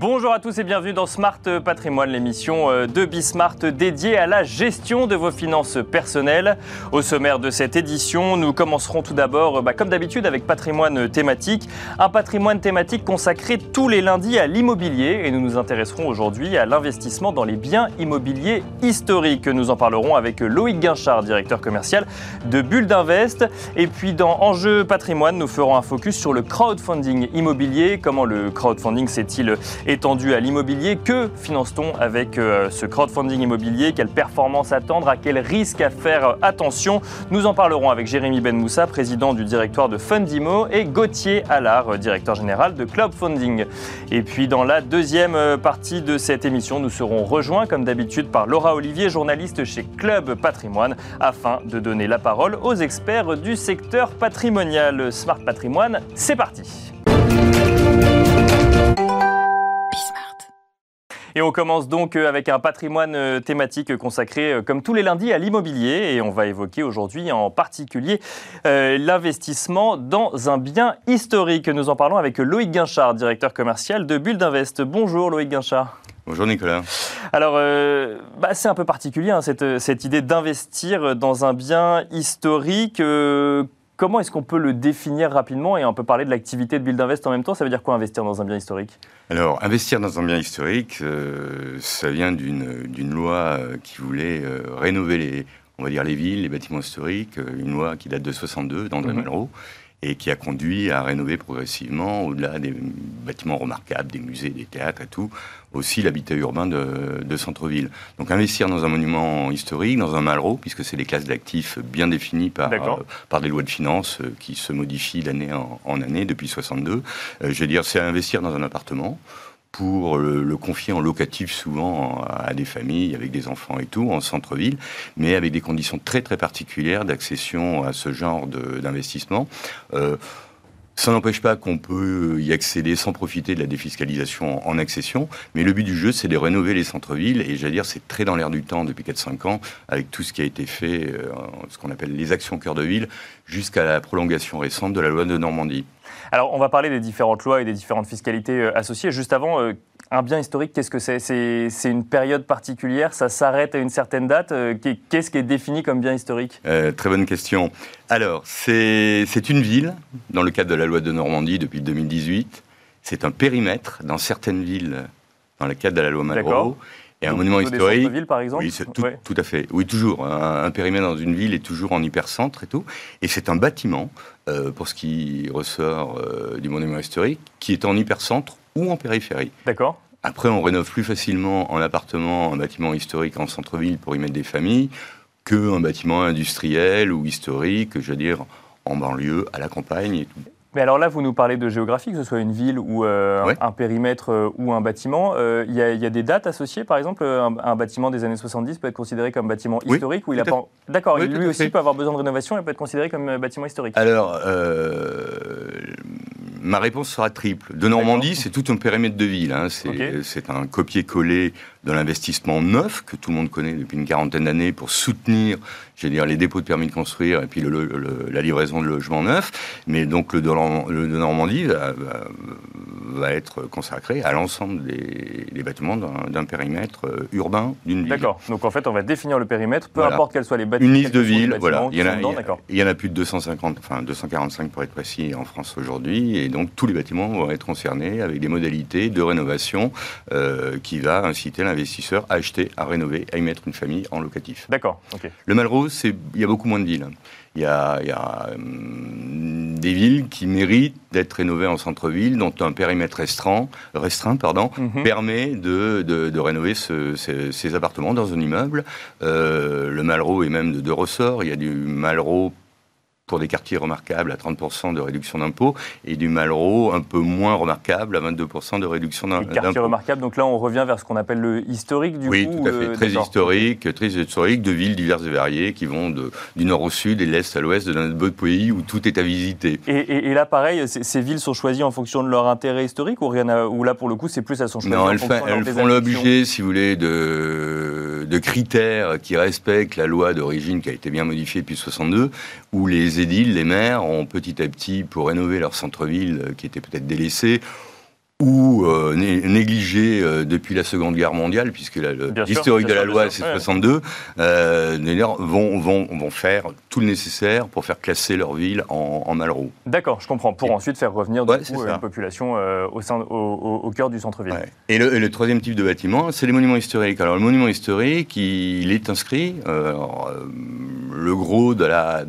Bonjour à tous et bienvenue dans Smart Patrimoine, l'émission euh, de Bismart dédiée à la gestion de vos finances personnelles. Au sommaire de cette édition, nous commencerons tout d'abord, bah, comme d'habitude, avec patrimoine thématique. Un patrimoine thématique consacré tous les lundis à l'immobilier et nous nous intéresserons aujourd'hui à l'investissement dans les biens immobiliers historiques. Nous en parlerons avec Loïc Guinchard, directeur commercial de Bulle d'Invest. Et puis dans Enjeu patrimoine, nous ferons un focus sur le crowdfunding immobilier. Comment le crowdfunding s'est-il étendu à l'immobilier. Que finance-t-on avec euh, ce crowdfunding immobilier? Quelle performance attendre? À quel risque à faire attention? Nous en parlerons avec Jérémy Benmoussa, président du directoire de Fundimo, et Gauthier Allard, directeur général de Cloudfunding. Et puis dans la deuxième euh, partie de cette émission, nous serons rejoints comme d'habitude par Laura Olivier, journaliste chez Club Patrimoine, afin de donner la parole aux experts du secteur patrimonial. Smart Patrimoine, c'est parti. Et on commence donc euh, avec un patrimoine euh, thématique consacré, euh, comme tous les lundis, à l'immobilier. Et on va évoquer aujourd'hui en particulier l'investissement dans un bien historique. Nous en parlons avec Loïc Guinchard, directeur commercial de Bulle d'Invest. Bonjour Loïc Guinchard. Bonjour Nicolas. Alors, bah, c'est un peu particulier hein, cette, cette, idée d'investir dans un bien historique. Comment est-ce qu'on peut le définir rapidement et on peut parler de l'activité de Build Invest en même temps? Ça veut dire quoi investir dans un bien historique? Alors, investir dans un bien historique, euh, ça vient d'une loi euh, qui voulait euh, rénover les, on va dire les villes, les bâtiments historiques, une loi qui date de 62 d'André mmh. Malraux et qui a conduit à rénover progressivement, au-delà des bâtiments remarquables, des musées, des théâtres et tout, aussi l'habitat urbain de, centre-ville. Donc investir dans un monument historique, dans un Malraux, puisque c'est des classes d'actifs bien définies par, euh, par des lois de finances euh, qui se modifient d'année en, année depuis 62, euh, je veux dire, c'est investir dans un appartement pour le, confier en locatif souvent à des familles avec des enfants et tout, en centre-ville, mais avec des conditions très très particulières d'accession à ce genre d'investissement. Euh, ça n'empêche pas qu'on peut y accéder sans profiter de la défiscalisation en accession, mais le but du jeu, c'est de rénover les centres-villes, et j'allais dire, c'est très dans l'air du temps depuis 4-5 ans, avec tout ce qui a été fait, euh, ce qu'on appelle les actions cœur de ville, jusqu'à la prolongation récente de la loi de Normandie. Alors, on va parler des différentes lois et des différentes fiscalités euh, associées. Juste avant, euh, un bien historique, qu'est-ce que c'est? C'est une période particulière? Ça s'arrête à une certaine date? Euh, Qu'est-ce qui est défini comme bien historique? Très bonne question. Alors, c'est une ville, dans le cadre de la loi de Normandie depuis 2018. C'est un périmètre dans certaines villes, dans le cadre de la loi Malraux. Et un monument historique. Des par exemple Oui, tout, tout, à fait. Oui, toujours. Un, périmètre dans une ville est toujours en hypercentre et tout. Et c'est un bâtiment, euh, pour ce qui ressort euh, du monument historique, qui est en hypercentre ou en périphérie. D'accord. Après, on rénove plus facilement en appartement un bâtiment historique en centre-ville pour y mettre des familles qu'un bâtiment industriel ou historique, je veux dire, en banlieue, à la campagne et tout. Mais alors là, vous nous parlez de géographie, que ce soit une ville ou euh, un périmètre euh, ou un bâtiment. Euh, il y, a des dates associées, par exemple, un, bâtiment des années 70 peut être considéré comme bâtiment historique ou il a pas... D'accord, lui aussi peut avoir besoin de rénovation et peut être considéré comme bâtiment historique. Alors, ma réponse sera triple. De Normandie, c'est tout un périmètre de ville. Hein. C'est un copier-coller de l'investissement neuf que tout le monde connaît depuis une quarantaine d'années pour soutenir, j'allais dire, les dépôts de permis de construire et puis la livraison de logements neufs. Mais donc le de, Normandie va, être consacré à l'ensemble des, bâtiments d'un périmètre euh, urbain d'une ville. D'accord. Donc en fait, on va définir le périmètre, peu importe quels soient les bâtiments. Une liste de villes, voilà. Il y, en a, il y en a plus de 250, enfin 245 pour être précis en France aujourd'hui. Et donc tous les bâtiments vont être concernés avec des modalités de rénovation euh, qui va inciter investisseurs à acheter, à rénover, à y mettre une famille en locatif. D'accord. Le Malraux, il y a beaucoup moins de villes. Il y a, hum, des villes qui méritent d'être rénovées en centre-ville, dont un périmètre restreint, restreint pardon, mhm. permet de, de, rénover ces, appartements dans un immeuble. Euh, le Malraux est même de deux ressorts. Il y a du Malraux pour des quartiers remarquables à 30% de réduction d'impôts et du Malraux un peu moins remarquable à 22% de réduction d'impôts. Quartiers remarquables, donc là on revient vers ce qu'on appelle le historique du oui, coup Oui, tout à fait. Euh, très historique, très historique, de villes diverses et variées qui vont de, du nord au sud et de l'est à l'ouest de notre beau pays où tout est à visiter. Et, là pareil, ces villes sont choisies en fonction de leur intérêt historique ou, rien ou là pour le coup c'est plus elles sont choisies non, elles, elles font l'objet, si vous voulez, de, de critères qui respectent la loi d'origine qui a été bien modifiée depuis 62, où les édiles, les maires, ont petit à petit, pour rénover leur centre-ville euh, qui était peut-être délaissé, ou euh, négligés euh, depuis la Seconde Guerre mondiale, puisque l'historique de la loi, c'est 62, euh, vont, vont, vont faire tout le nécessaire pour faire classer leur ville en, en Malraux. D'accord, je comprends. Pour ensuite faire revenir du coup, une population au, sein, au, au, cœur du centre-ville. Et, le, troisième type de bâtiment, c'est les monuments historiques. Alors le monument historique, il est inscrit, le gros de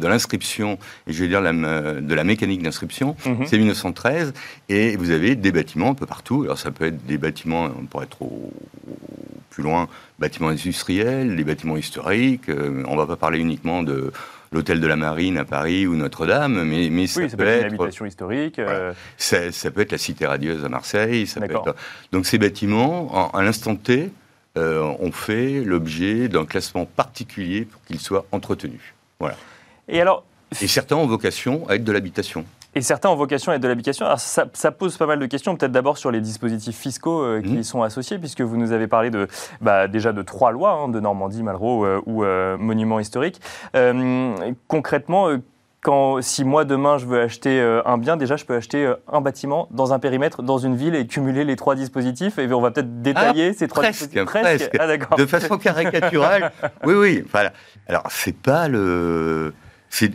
l'inscription, de et je vais dire la, de la mécanique d'inscription, mhm. c'est 1913, et vous avez des bâtiments peu partout. Alors ça peut être des bâtiments, on pourrait être plus loin, bâtiments industriels, des bâtiments historiques. Euh, on ne va pas parler uniquement de l'hôtel de la Marine à Paris ou Notre-Dame, mais, mais ça, peut, être, une habitation historique. Euh. Ça, peut être la Cité radieuse à Marseille. Ça Donc ces bâtiments, à l'instant T, euh, ont fait l'objet d'un classement particulier pour qu'ils soient entretenus. Voilà. Et alors Et certains ont vocation à être de l'habitation. Et certains ont vocation à être de l'habitation. Alors ça, pose pas mal de questions, peut-être d'abord sur les dispositifs fiscaux euh, qui y mmh. sont associés, puisque vous nous avez parlé de, bah, déjà de trois lois, hein, de Normandie, Malraux euh, ou euh, Monuments historiques. concrètement, quand, si moi demain je veux acheter un bien, déjà je peux acheter un bâtiment dans un périmètre, dans une ville et cumuler les trois dispositifs. Et on va peut-être détailler ah, ces trois dispositifs. Presque. Ah, de façon caricaturale. oui, oui. Voilà. Alors c'est pas le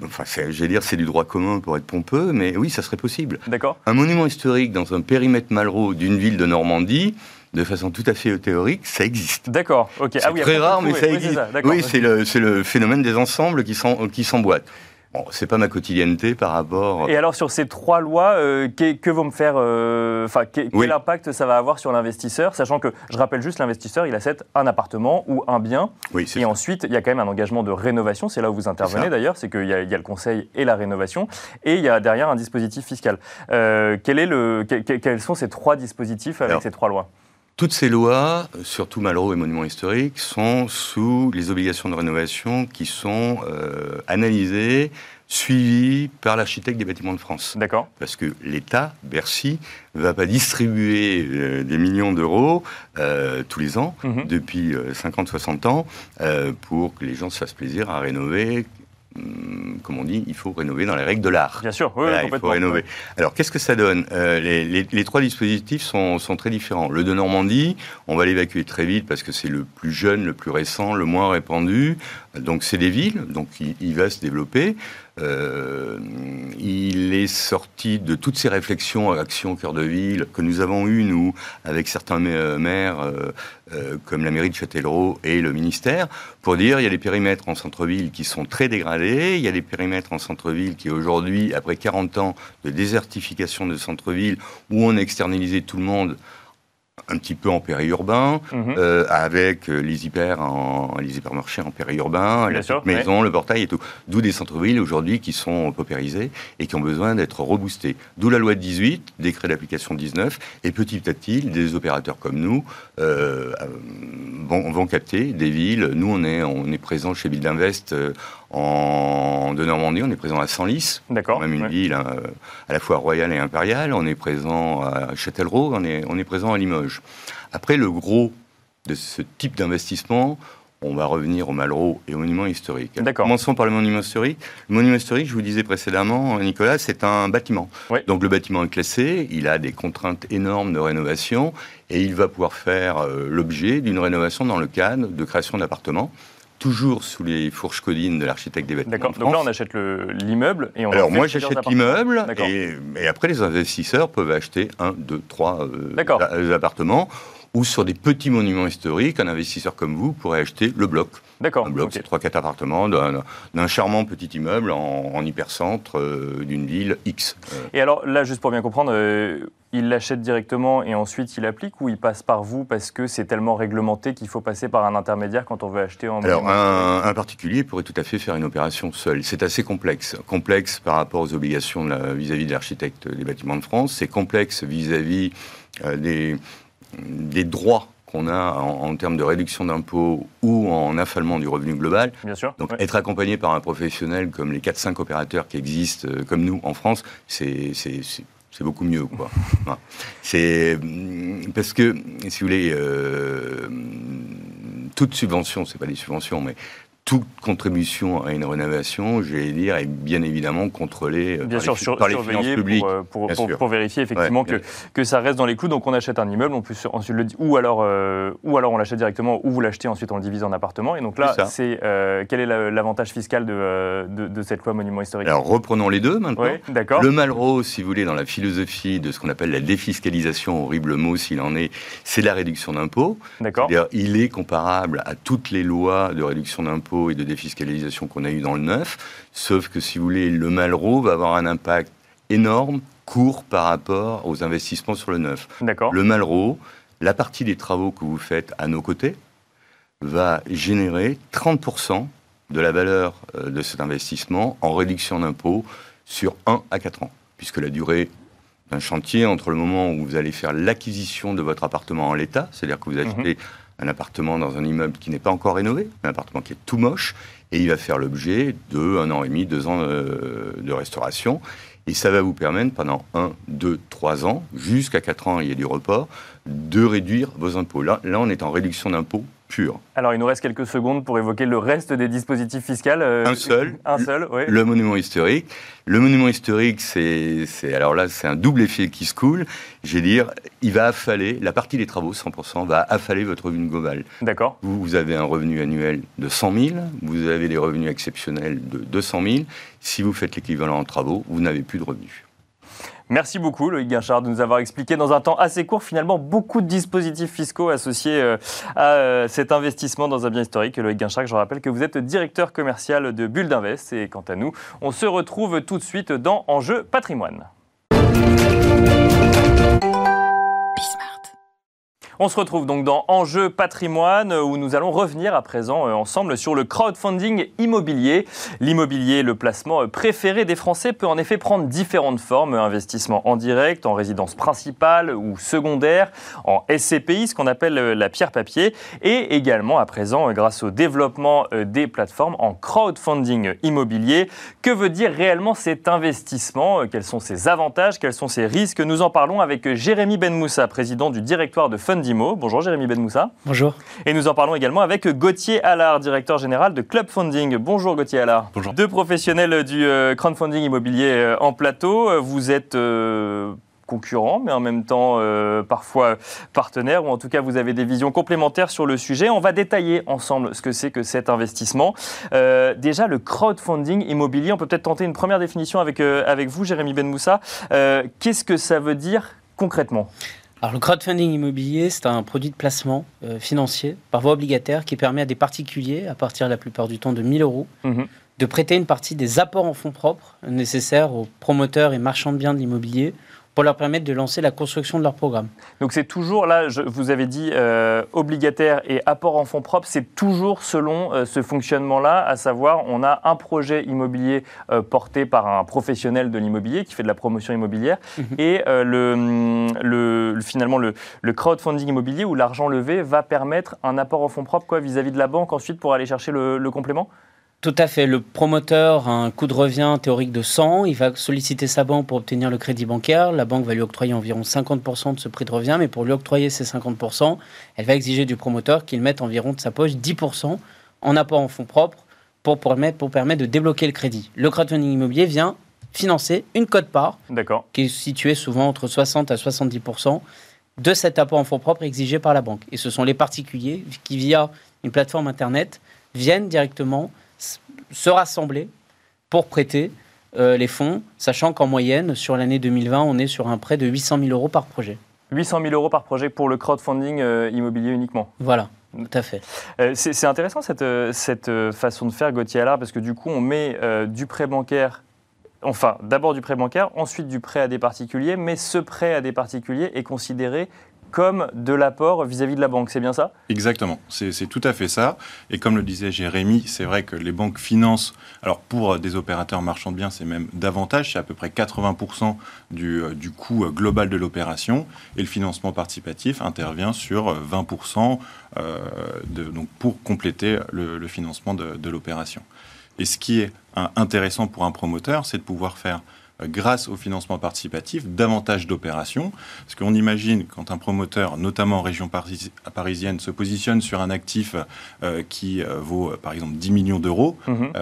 enfin, j'allais dire, c'est du droit commun pour être pompeux, mais oui, ça serait possible. D'accord. Un monument historique dans un périmètre Malraux d'une ville de Normandie, de façon tout à fait théorique, ça existe. D'accord, ok. C'est ah très rare, mais ça existe. Oui, c'est le, le, phénomène des ensembles qui s'emboîtent. Bon, c'est pas ma quotidienneté par rapport. Et alors sur ces trois lois, euh, que, vont me faire, euh, enfin quel impact ça va avoir sur l'investisseur, sachant que je rappelle juste l'investisseur, il achète un appartement ou un bien, oui, et ensuite il y a quand même un engagement de rénovation. C'est là où vous intervenez d'ailleurs, c'est qu'il y, a le conseil et la rénovation, et il y a derrière un dispositif fiscal. Euh, quel est le, quels sont ces trois dispositifs avec ces trois lois? Toutes ces lois, surtout Malraux et Monuments historiques, sont sous les obligations de rénovation qui sont euh, analysées, suivies par l'architecte des bâtiments de France. D'accord. Parce que l'État, Bercy, ne va pas distribuer euh, des millions d'euros euh, tous les ans, mhm. depuis 50-60 ans, pour que les gens se fassent plaisir à rénover comme on dit, il faut rénover dans les règles de l'art. Bien sûr, oui, il faut rénover. Alors, qu'est-ce que ça donne? Euh, les, trois dispositifs sont, très différents. Le de Normandie, on va l'évacuer très vite parce que c'est le plus jeune, le plus récent, le moins répandu. Donc, c'est des villes, donc il va se développer. Euh, il est sorti de toutes ces réflexions à Action Cœur de Ville que nous avons eues, nous, avec certains maires, euh, euh, comme la mairie de Châtellerault et le ministère, pour dire il y a des périmètres en centre-ville qui sont très dégradés, il y a des périmètres en centre-ville qui, aujourd'hui, après 40 ans de désertification de centre-ville, où on a externalisé tout le monde, un petit peu en périurbain, mhm. euh, avec euh, les hyper en les hypermarchés en périurbain, la maison, le portail et tout. D'où des centres-villes aujourd'hui qui sont paupérisés et qui ont besoin d'être reboostés. D'où la loi de 18, décret d'application 19, et petit à petit, des opérateurs comme nous euh, vont, capter des villes. Nous, on est, on est présent chez Ville d'Invest en, de Normandie, on est présent à Senlis, même une ville hein, à la fois royale et impériale. On est présent à Châtellerault, on est, on est présent à Limoges. Après, le gros de ce type d'investissement, on va revenir au Malraux et aux monuments historiques. Commençons par le monument historique. Le monument historique, je vous disais précédemment, Nicolas, c'est un bâtiment. Donc le bâtiment est classé, il a des contraintes énormes de rénovation et il va pouvoir faire euh, l'objet d'une rénovation dans le cadre de création d'appartements toujours sous les fourches codines de l'architecte des bâtiments. D'accord. Donc là, on achète l'immeuble et on. Alors moi, j'achète l'immeuble et, après, les investisseurs peuvent acheter un, deux, trois euh, appartements. Ou sur des petits monuments historiques, un investisseur comme vous pourrait acheter le bloc. D'accord. Un bloc, c'est trois, quatre appartements d'un charmant petit immeuble en, hypercentre euh, d'une ville X. Et alors là, juste pour bien comprendre, euh, il l'achète directement et ensuite il applique ou il passe par vous parce que c'est tellement réglementé qu'il faut passer par un intermédiaire quand on veut acheter en Alors un, particulier pourrait tout à fait faire une opération seul. C'est assez complexe. Complexe par rapport aux obligations vis-à-vis de l'architecte des bâtiments de France. C'est complexe vis-à-vis euh, des, des droits qu'on a en, termes de réduction d'impôts ou en affalement du revenu global. Bien sûr. Donc être accompagné par un professionnel comme les 4-5 opérateurs qui existent euh, comme nous en France, c'est c'est beaucoup mieux. Quoi. c'est parce que, si vous voulez, euh, toute subvention, c'est pas des subventions, mais toute contribution à une rénovation, j'allais dire, est bien évidemment contrôlée bien par, sûr, les, par les finances publiques. Pour, pour, pour, vérifier effectivement que, que ça reste dans les clous. Donc on achète un immeuble, on peut ensuite le, ou, alors, euh, ou alors on l'achète directement, ou vous l'achetez ensuite on le divise en appartements. Et donc là, c'est euh, quel est l'avantage fiscal de, de, de, cette loi monument historique? Alors reprenons les deux maintenant. D'accord. Le Malraux, si vous voulez, dans la philosophie de ce qu'on appelle la défiscalisation, horrible mot s'il en est, c'est la réduction d'impôts. D'accord. Il est comparable à toutes les lois de réduction d'impôts et de défiscalisation qu'on a eu dans le neuf, sauf que si vous voulez, le Malraux va avoir un impact énorme, court par rapport aux investissements sur le neuf. D'accord. Le Malraux, la partie des travaux que vous faites à nos côtés, va générer 30% de la valeur euh, de cet investissement en réduction d'impôts sur 1 à 4 ans, puisque la durée d'un chantier entre le moment où vous allez faire l'acquisition de votre appartement en l'état, c'est-à-dire que vous achetez mhm un appartement dans un immeuble qui n'est pas encore rénové, un appartement qui est tout moche, et il va faire l'objet de un an et demi, deux ans euh, de restauration. Et ça va vous permettre pendant un, deux, trois ans, jusqu'à quatre ans, il y a du report, de réduire vos impôts. Là, là on est en réduction d'impôts Alors, il nous reste quelques secondes pour évoquer le reste des dispositifs fiscaux. Euh, un seul. Un seul, oui. Le monument historique. Le monument historique, c'est, alors là, c'est un double effet qui se coule. J'ai dire, il va affaler, la partie des travaux, 100%, va affaler votre revenu global. D'accord. Vous, vous avez un revenu annuel de 100 000, vous avez des revenus exceptionnels de 200 000. Si vous faites l'équivalent en travaux, vous n'avez plus de revenus. Merci beaucoup Loïc Guinchard de nous avoir expliqué dans un temps assez court finalement beaucoup de dispositifs fiscaux associés euh, à euh, cet investissement dans un bien historique. Loïc Guinchard, je rappelle que vous êtes directeur commercial de Bulle d'Invest et quant à nous, on se retrouve tout de suite dans Enjeu patrimoine. On se retrouve donc dans Enjeu patrimoine où nous allons revenir à présent euh, ensemble sur le crowdfunding immobilier. L'immobilier, le placement euh, préféré des Français, peut en effet prendre différentes formes. Investissement en direct, en résidence principale ou secondaire, en SCPI, ce qu'on appelle euh, la pierre papier, et également à présent grâce au développement des plateformes en crowdfunding immobilier. Que veut dire réellement cet investissement? Quels sont ses avantages? Quels sont ses risques? Nous en parlons avec Jérémy Benmoussa, président du directoire de Fund Bonjour Jérémy Benmoussa. Bonjour. Et nous en parlons également avec Gauthier Allard, directeur général de Club Funding. Bonjour Gauthier Allard. Bonjour. Deux professionnels du euh, crowdfunding immobilier euh, en plateau. Vous êtes euh, concurrents, mais en même temps parfois partenaires, ou en tout cas vous avez des visions complémentaires sur le sujet. On va détailler ensemble ce que c'est que cet investissement. déjà, le crowdfunding immobilier, on peut peut-être tenter une première définition avec, avec vous, Jérémy Benmoussa. Qu'est-ce que ça veut dire concrètement? Alors, le crowdfunding immobilier, c'est un produit de placement euh, financier par voie obligataire qui permet à des particuliers, à partir la plupart du temps de 1000 euros, mhm. de prêter une partie des apports en fonds propres nécessaires aux promoteurs et marchands de biens de l'immobilier pour leur permettre de lancer la construction de leur programme. Donc c'est toujours, là, je, vous avez dit euh, obligataire et apport en fonds propres, c'est toujours selon euh, ce fonctionnement-là, à savoir on a un projet immobilier euh, porté par un professionnel de l'immobilier qui fait de la promotion immobilière mhm. et le, le, finalement le, le, crowdfunding immobilier où l'argent levé va permettre un apport en fonds propres vis-à-vis de la banque ensuite pour aller chercher le complément? Tout à fait. Le promoteur a un coût de revient théorique de 100. Il va solliciter sa banque pour obtenir le crédit bancaire. La banque va lui octroyer environ 50% de ce prix de revient, mais pour lui octroyer ces 50%, elle va exiger du promoteur qu'il mette environ de sa poche 10% en apport en fonds propres pour permettre, pour permettre de débloquer le crédit. Le crowdfunding immobilier vient financer une cote-part qui est située souvent entre 60 à 70% de cet apport en fonds propres exigé par la banque. Et ce sont les particuliers qui, via une plateforme Internet, viennent directement se rassembler pour prêter euh, les fonds, sachant qu'en moyenne, sur l'année 2020, on est sur un prêt de 800 000 euros par projet. 800 000 euros par projet pour le crowdfunding euh, immobilier uniquement Voilà. Tout à fait. Euh, c'est intéressant cette, cette façon de faire, Gauthier Allard, parce que du coup, on met du prêt bancaire enfin, d'abord du prêt bancaire, ensuite du prêt à des particuliers, mais ce prêt à des particuliers est considéré comme de l'apport vis-à-vis de la banque. C'est bien ça? Exactement, c'est tout à fait ça. Et comme le disait Jérémy, c'est vrai que les banques financent, alors pour des opérateurs marchands de biens, c'est même davantage, c'est à peu près 80% du, du, coût global de l'opération. Et le financement participatif intervient sur 20% euh, de, donc pour compléter le, financement de, l'opération. Et ce qui est intéressant pour un promoteur, c'est de pouvoir faire euh, grâce au financement participatif, davantage d'opérations. Parce qu'on imagine quand un promoteur, notamment en région parisienne, se positionne sur un actif euh, qui euh, vaut par exemple 10 millions d'euros, mhm.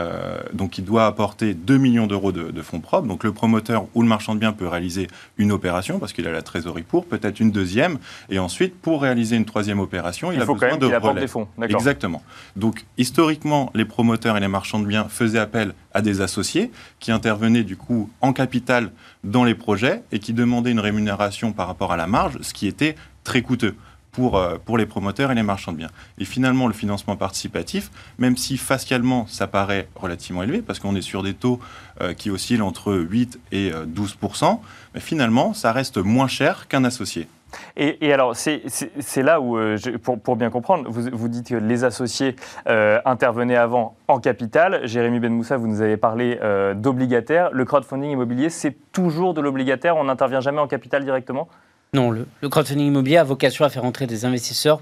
donc il doit apporter 2 millions d'euros de, fonds propres. Donc le promoteur ou le marchand de biens peut réaliser une opération parce qu'il a la trésorerie pour, peut-être une deuxième, et ensuite pour réaliser une troisième opération, il, a besoin de des fonds. Exactement. Donc historiquement, les promoteurs et les marchands de biens faisaient appel à des associés qui intervenaient du coup en capital dans les projets et qui demandaient une rémunération par rapport à la marge, ce qui était très coûteux. Pour, euh, les promoteurs et les marchands de biens. Et finalement, le financement participatif, même si facialement ça paraît relativement élevé, parce qu'on est sur des taux euh, qui oscillent entre 8 et 12 euh, mais finalement, ça reste moins cher qu'un associé. Et, alors, c'est là où, euh, pour, bien comprendre, vous, vous, dites que les associés euh, intervenaient avant en capital. Jérémy Benmoussa, vous nous avez parlé euh, d'obligataire. Le crowdfunding immobilier, c'est toujours de l'obligataire On n'intervient jamais en capital directement? Non, le, crowdfunding immobilier a vocation à faire entrer des investisseurs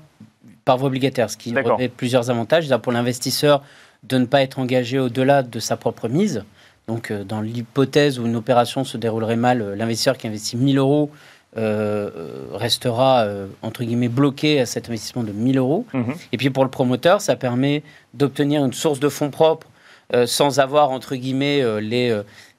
par voie obligataire, ce qui revêt plusieurs avantages. Pour l'investisseur, de ne pas être engagé au-delà de sa propre mise. Donc, dans l'hypothèse où une opération se déroulerait mal, l'investisseur qui investit 1000 euros restera euh, entre guillemets bloqué à cet investissement de 1000 euros. Mhm. Et puis pour le promoteur, ça permet d'obtenir une source de fonds propres euh, sans avoir entre guillemets les,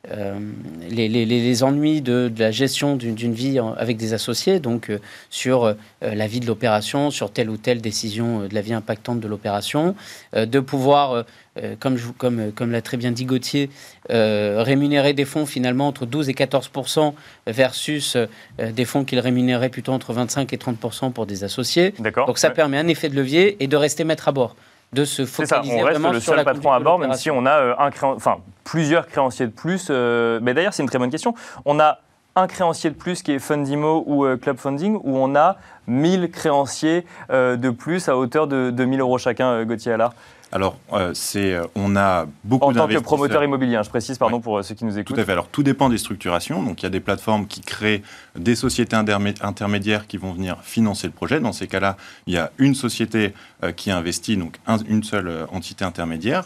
les, les, les, ennuis de, de la gestion d'une vie avec des associés, donc sur la vie de l'opération, sur telle ou telle décision de la vie impactante de l'opération, de pouvoir euh, comme, comme, euh, comme l'a très bien dit Gauthier, euh, rémunérer des fonds finalement entre 12 et 14% versus des fonds qu'il rémunérait plutôt entre 25 et 30 pour des associés. Donc ça permet un effet de levier et de rester maître à bord de se focaliser ça, on reste le seul patron à bord, même si on a un enfin, plusieurs créanciers de plus. mais d'ailleurs, c'est une très bonne question. On a un créancier de plus qui est Fundimo ou Club Funding, ou on a 1000 créanciers de plus à hauteur de, de 1000 euros chacun, Gauthier Allard? Alors, euh, c'est, euh, on a beaucoup En tant que promoteur immobilier, hein, je précise, pardon, pour euh, ceux qui nous écoutent. Tout à fait. Alors, tout dépend des structurations. Donc, il y a des plateformes qui créent des sociétés intermédiaires qui vont venir financer le projet. Dans ces cas-là, il y a une société qui investit, donc une seule entité intermédiaire.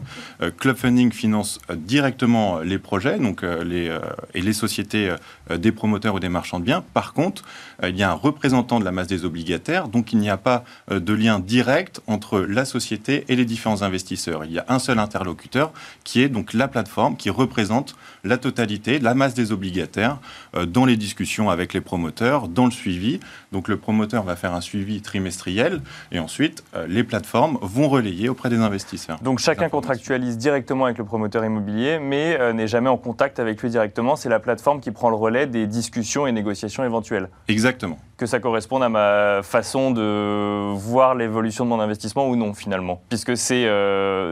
Club Funding finance directement les projets donc, les, et les sociétés des promoteurs ou des marchands de biens. Par contre, il y a un représentant de la masse des obligataires, donc il n'y a pas de lien direct entre la société et les différents investisseurs il y a un seul interlocuteur qui est donc la plateforme qui représente la totalité, la masse des obligataires euh, dans les discussions avec les promoteurs, dans le suivi. Donc le promoteur va faire un suivi trimestriel et ensuite euh, les plateformes vont relayer auprès des investisseurs. Donc chacun contractualise directement avec le promoteur immobilier mais euh, n'est jamais en contact avec lui directement. C'est la plateforme qui prend le relais des discussions et négociations éventuelles. Exactement. Que ça corresponde à ma façon de voir l'évolution de mon investissement ou non finalement. Puisque c'est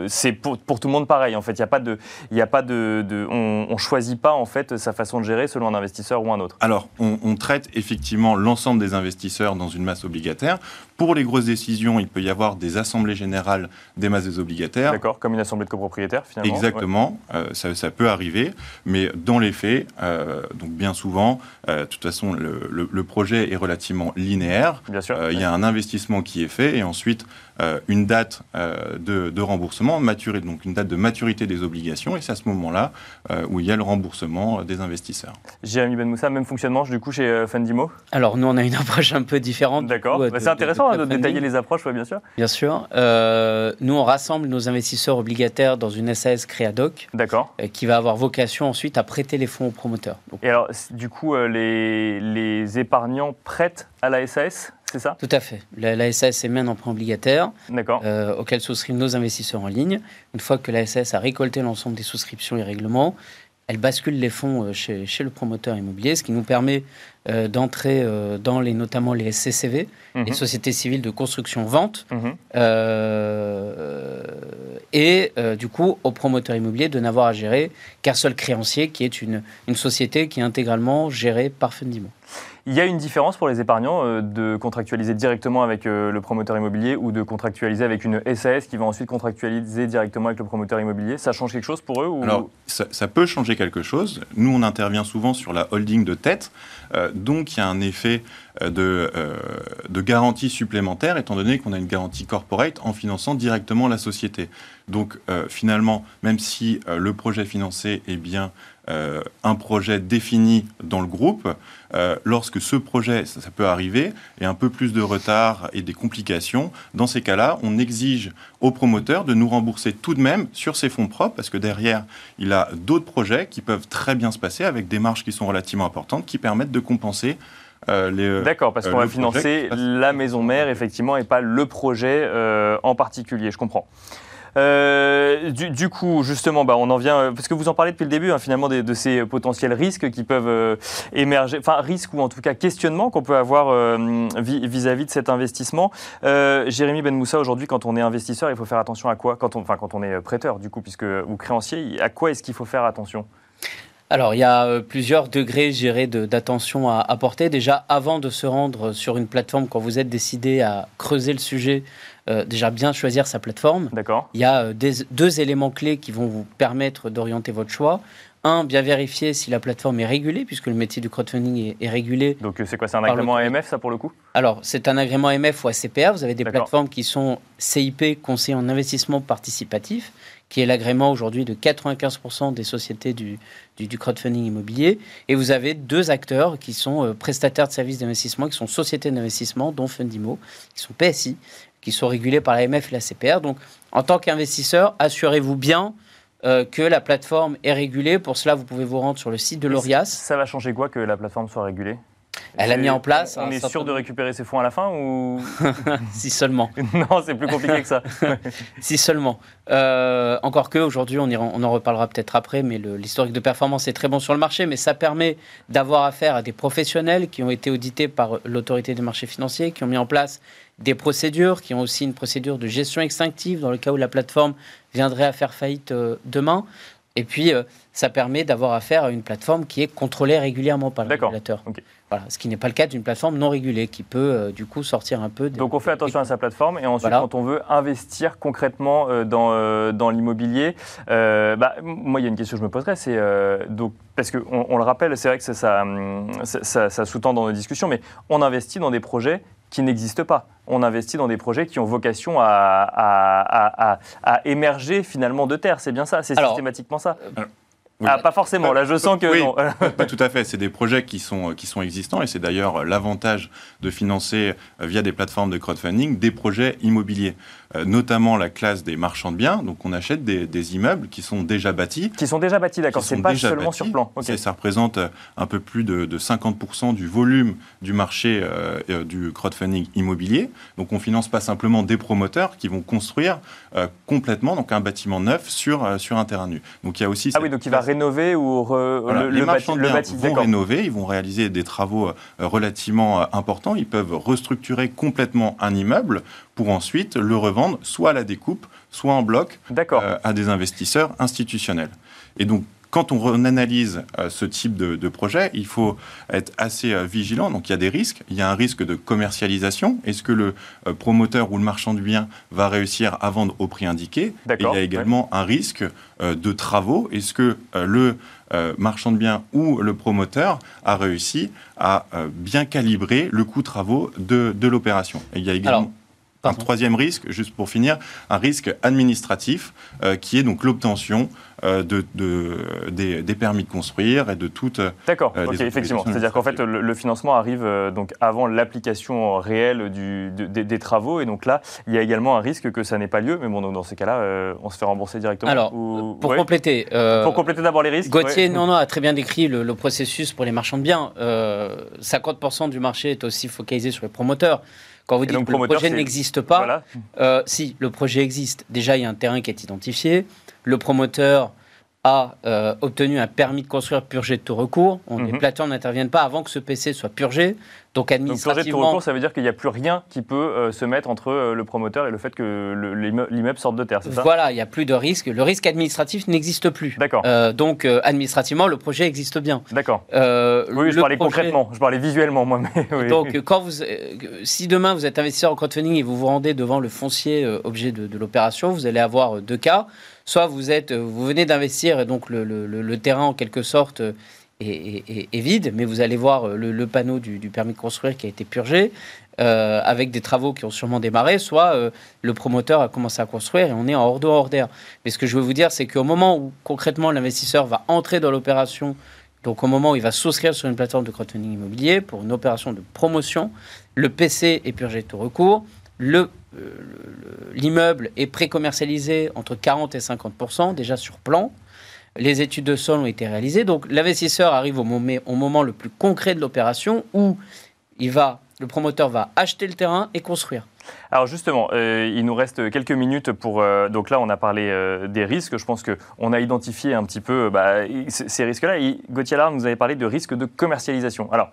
c'est pour, tout le monde pareil en fait. Il n'y a pas de, il a pas de, on, on, choisit pas en fait sa façon de gérer selon un investisseur ou un autre. Alors on, traite effectivement l'ensemble des investisseurs dans une masse obligataire. Pour les grosses décisions, il peut y avoir des assemblées générales des masses des obligataires. D'accord, comme une assemblée de copropriétaires finalement. Exactement, euh, ça, peut arriver, mais dans les faits, euh, donc bien souvent, euh, de toute façon, le, projet est relativement linéaire. Bien sûr. il y a un investissement qui est fait et ensuite une date de, de, remboursement, maturité, donc une date de maturité des obligations, et c'est à ce moment-là où il y a le remboursement des investisseurs. Jérémy Ben Moussa, même fonctionnement du coup chez Fundimo Alors nous, on a une approche un peu différente. D'accord, bah, c'est intéressant de, détailler les approches, bien sûr. Bien sûr. Euh, nous, on rassemble nos investisseurs obligataires dans une SAS Créadoc. D'accord. Euh, qui va avoir vocation ensuite à prêter les fonds aux promoteurs. Et alors, du coup, euh, les, les épargnants prêtent à la SAS c'est ça? Tout à fait. La, SAS émet un emprunt obligataire euh, auquel souscrivent nos investisseurs en ligne. Une fois que la SAS a récolté l'ensemble des souscriptions et règlements, elle bascule les fonds chez, chez, le promoteur immobilier, ce qui nous permet euh, d'entrer euh, dans les, notamment les SCCV, les mhm. sociétés civiles de construction-vente, mhm. euh, et du coup au promoteur immobilier de n'avoir à gérer qu'un seul créancier, qui est une, une société qui est intégralement gérée par Fundimo. Il y a une différence pour les épargnants euh, de contractualiser directement avec euh, le promoteur immobilier ou de contractualiser avec une SAS qui va ensuite contractualiser directement avec le promoteur immobilier. Ça change quelque chose pour eux. Alors, ça, peut changer quelque chose. Nous, on intervient souvent sur la holding de tête. Euh, donc, il y a un effet de garantie supplémentaire, étant donné qu'on a une garantie corporate en finançant directement la société. Donc finalement, même si le projet financé est bien un projet défini dans le groupe, lorsque ce projet, ça, peut arriver, et un peu plus de retard et des complications, dans ces cas-là, on exige au promoteur de nous rembourser tout de même sur ses fonds propres, parce que derrière, il a d'autres projets qui peuvent très bien se passer avec des marges qui sont relativement importantes, qui permettent de compenser euh, euh, D'accord, parce qu'on va financer la maison mère, effectivement, et pas le projet euh, en particulier, je comprends. Du, coup, justement, bah, on en vient, parce que vous en parlez depuis le début, hein, finalement, de, ces potentiels risques qui peuvent émerger, enfin, risques ou en tout cas questionnements qu'on peut avoir vis-à-vis de cet investissement. Jérémy Benmoussa, aujourd'hui, quand on est investisseur, il faut faire attention à quoi? Quand on, Enfin, quand on est prêteur, du coup, puisque, ou créancier, à quoi est-ce qu'il faut faire attention? Alors, il y a euh, plusieurs degrés, d'attention à apporter. Déjà, avant de se rendre sur une plateforme, quand vous êtes décidé à creuser le sujet, euh, déjà bien choisir sa plateforme. D'accord. Il y a euh, deux éléments clés qui vont vous permettre d'orienter votre choix. Un, bien vérifier si la plateforme est régulée, puisque le métier du crowdfunding est, régulé. Donc c'est quoi C'est un agrément AMF, ça, pour le coup? Alors, c'est un agrément AMF ou ACPR. Vous avez des plateformes qui sont CIP, conseil en investissement participatif qui est l'agrément aujourd'hui de 95% des sociétés du, du, crowdfunding immobilier. Et vous avez deux acteurs qui sont euh, prestataires de services d'investissement, qui sont sociétés d'investissement, dont Fundimo, qui sont PSI, qui sont régulés par l'AMF et la CPR. Donc, en tant qu'investisseur, assurez-vous bien euh, que la plateforme est régulée. Pour cela, vous pouvez vous rendre sur le site de l'ORIAS. Ça va changer quoi que la plateforme soit régulée? Elle a mis en place. On est sûr de récupérer ses fonds à la fin ou Si seulement. non, c'est plus compliqué que ça. si seulement. Euh, encore que aujourd'hui, on, on en reparlera peut-être après, mais l'historique de performance est très bon sur le marché, mais ça permet d'avoir affaire à des professionnels qui ont été audités par l'autorité des marchés financiers, qui ont mis en place des procédures, qui ont aussi une procédure de gestion extinctive dans le cas où la plateforme viendrait à faire faillite euh, demain. Et puis, euh, ça permet d'avoir affaire à une plateforme qui est contrôlée régulièrement par le régulateur. Voilà, ce qui n'est pas le cas d'une plateforme non régulée qui peut euh, du coup sortir un peu. Donc on fait attention à sa plateforme et ensuite quand on veut investir concrètement euh, dans, dans l'immobilier, bah, moi il y a une question que je me poserais, c'est donc parce qu'on on le rappelle, c'est vrai que ça, hum, ça, ça sous-tend dans nos discussions, mais on investit dans des projets qui n'existent pas. On investit dans des projets qui ont vocation à, à, à, émerger finalement de terre. C'est bien ça, c'est systématiquement ça. Ah, pas forcément, là je sens que non. pas tout à fait, c'est des projets qui sont, qui sont existants et c'est d'ailleurs l'avantage de financer euh, via des plateformes de crowdfunding des projets immobiliers. Euh, notamment la classe des marchands de biens. Donc on achète des, immeubles qui sont déjà bâtis. Qui sont déjà bâtis, d'accord. C'est pas seulement sur plan. Ça représente euh, un peu plus de, 50% du volume du marché euh, du crowdfunding immobilier. Donc on finance pas simplement des promoteurs qui vont construire complètement donc un bâtiment neuf sur, sur un terrain nu. Donc il y a aussi ah oui, donc il va rénover ou le, les marchands de biens vont rénover, ils vont réaliser des travaux relativement importants. Ils peuvent restructurer complètement un immeuble pour ensuite le revendre soit à la découpe, soit en bloc euh, à des investisseurs institutionnels. Et donc, quand on analyse euh, ce type de, projet, il faut être assez euh, vigilant. Donc il y a des risques. Il y a un risque de commercialisation. Est-ce que le promoteur ou le marchand du bien va réussir à vendre au prix indiqué? Il y a également un risque de travaux. Est-ce que le marchand de biens ou le promoteur a réussi à bien calibrer le coût travaux de, de l'opération? Il y a également un troisième risque, juste pour finir, un risque administratif euh, qui est donc l'obtention euh, de, des, permis de construire et de toutes. Euh, D'accord, effectivement. C'est-à-dire qu'en fait, le, financement arrive donc avant l'application réelle du, des, travaux et donc là, il y a également un risque que ça n'ait pas lieu. Mais bon, dans ces cas-là, on se fait rembourser directement. Alors, pour compléter. pour compléter d'abord les risques. Gauthier, non, non, a très bien décrit le, le processus pour les marchands de biens. 50% du marché est aussi focalisé sur les promoteurs. Quand vous dites que le projet n'existe pas, euh, si, le projet existe. Déjà, il y a un terrain qui est identifié. Le promoteur a euh, obtenu un permis de construire purgé de tout recours. On, Les mhm. plateformes n'interviennent pas avant que ce PC soit purgé. Donc administrativement... Donc de recours, ça veut dire qu'il n'y a plus rien qui peut euh, se mettre entre euh, le promoteur et le fait que l'immeuble sorte de terre, c'est ça? Voilà, il n'y a plus de risque. Le risque administratif n'existe plus. D'accord. donc administrativement, le projet existe bien. D'accord. oui, je parlais concrètement, je parlais visuellement, moi. Mais, Donc quand vous, si demain vous êtes investisseur en crowdfunding et vous vous rendez devant le foncier objet de, de l'opération, vous allez avoir deux cas soit vous êtes, vous venez d'investir et donc le, terrain en quelque sorte est, vide, mais vous allez voir le, panneau du, permis de construire qui a été purgé. euh, avec des travaux qui ont sûrement démarré, soit euh, le promoteur a commencé à construire et on est en hors hors d'air. Mais ce que je veux vous dire, c'est qu'au moment où concrètement l'investisseur va entrer dans l'opération, donc au moment où il va souscrire sur une plateforme de crowdfunding immobilier pour une opération de promotion, le PC est purgé de tout recours, le, l'immeuble est pré-commercialisé entre 40 et 50 déjà sur plan. Les études de sol ont été réalisées. Donc l'investisseur arrive au moment, le plus concret de l'opération où il va, le promoteur va acheter le terrain et construire. Alors justement, euh, il nous reste quelques minutes pour... Euh, donc là, on a parlé euh, des risques. Je pense qu'on a identifié un petit peu bah, ces risques-là. Gauthier Allard nous avait parlé de risques de commercialisation. Alors,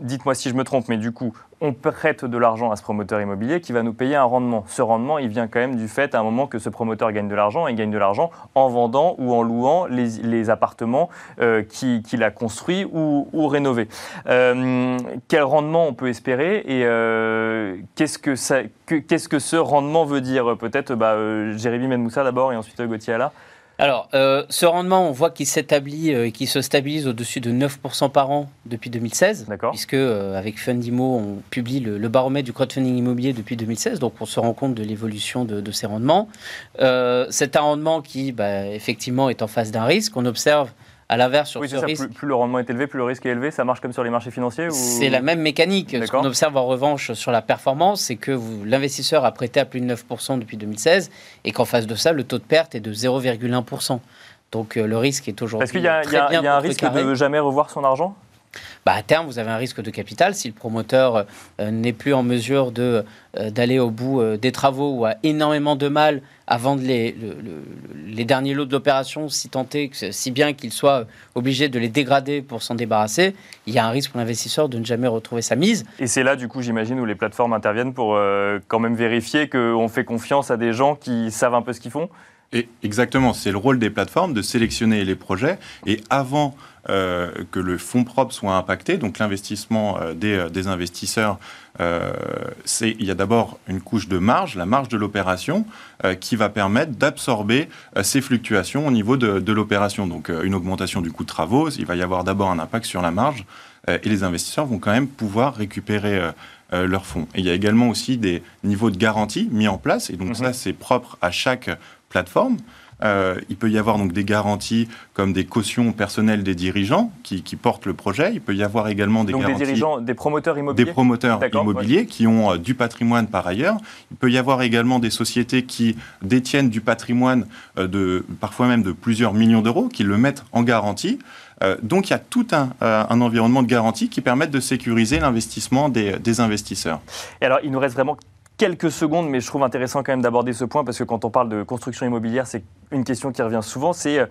dites-moi si je me trompe, mais du coup, on prête de l'argent à ce promoteur immobilier qui va nous payer un rendement. Ce rendement, il vient quand même du fait à un moment que ce promoteur gagne de l'argent et gagne de l'argent en vendant ou en louant les, appartements euh, qu'il a construits ou, rénovés. Euh, quel rendement on peut espérer et euh, qu'est-ce que, qu'est-ce que ce rendement veut dire? Peut-être bah, Jérémy Menmoussa d'abord et ensuite Gauthier Alla. Alors, euh, ce rendement, on voit qu'il s'établit euh, et qu'il se stabilise au-dessus de 9% par an depuis 2016. D'accord. Puisque, euh, avec Fundimo, on publie le, baromètre du crowdfunding immobilier depuis 2016. Donc, on se rend compte de l'évolution de, ces rendements. c'est un rendement qui, bah, effectivement, est en face d'un risque. On observe à l'inverse, sur ce risque. Plus, le rendement est élevé, plus le risque est élevé. Ça marche comme sur les marchés financiers C'est la même mécanique. Ce qu'on observe en revanche sur la performance, c'est que l'investisseur a prêté à plus de 9% depuis 2016 et qu'en face de ça, le taux de perte est de 0,1%. Donc euh, le risque est aujourd'hui. Est-ce qu'il y a, un risque de jamais revoir son argent? Bah, à terme, vous avez un risque de capital. Si le promoteur euh, n'est plus en mesure de, euh, d'aller au bout des travaux ou a énormément de mal à vendre les, les derniers lots de l'opération, si, si bien qu'il soit obligé de les dégrader pour s'en débarrasser, il y a un risque pour l'investisseur de ne jamais retrouver sa mise. Et c'est là, du coup, j'imagine, où les plateformes interviennent pour euh, quand même vérifier qu'on fait confiance à des gens qui savent un peu ce qu'ils font? Et exactement, c'est le rôle des plateformes de sélectionner les projets et avant euh, que le fonds propre soit impacté, donc l'investissement euh, des, des, investisseurs, euh, il y a d'abord une couche de marge, la marge de l'opération, qui va permettre d'absorber ces fluctuations au niveau de, de l'opération. Donc une augmentation du coût de travaux, il va y avoir d'abord un impact sur la marge et les investisseurs vont quand même pouvoir récupérer leurs fonds. Et il y a également aussi des niveaux de garantie mis en place, et donc mhm. ça c'est propre à chaque plateforme. Euh, il peut y avoir donc des garanties comme des cautions personnelles des dirigeants qui, portent le projet. Il peut y avoir également des donc garanties des dirigeants, des promoteurs immobiliers. Des promoteurs immobiliers qui ont euh, du patrimoine par ailleurs. Il peut y avoir également des sociétés qui détiennent du patrimoine euh, de parfois même de plusieurs millions d'euros, qui le mettent en garantie. donc il y a tout un, un, environnement de garantie qui permet de sécuriser l'investissement des, des investisseurs. Et alors il nous reste vraiment quelques secondes, mais je trouve intéressant quand même d'aborder ce point parce que quand on parle de construction immobilière, c'est une question qui revient souvent, c'est euh,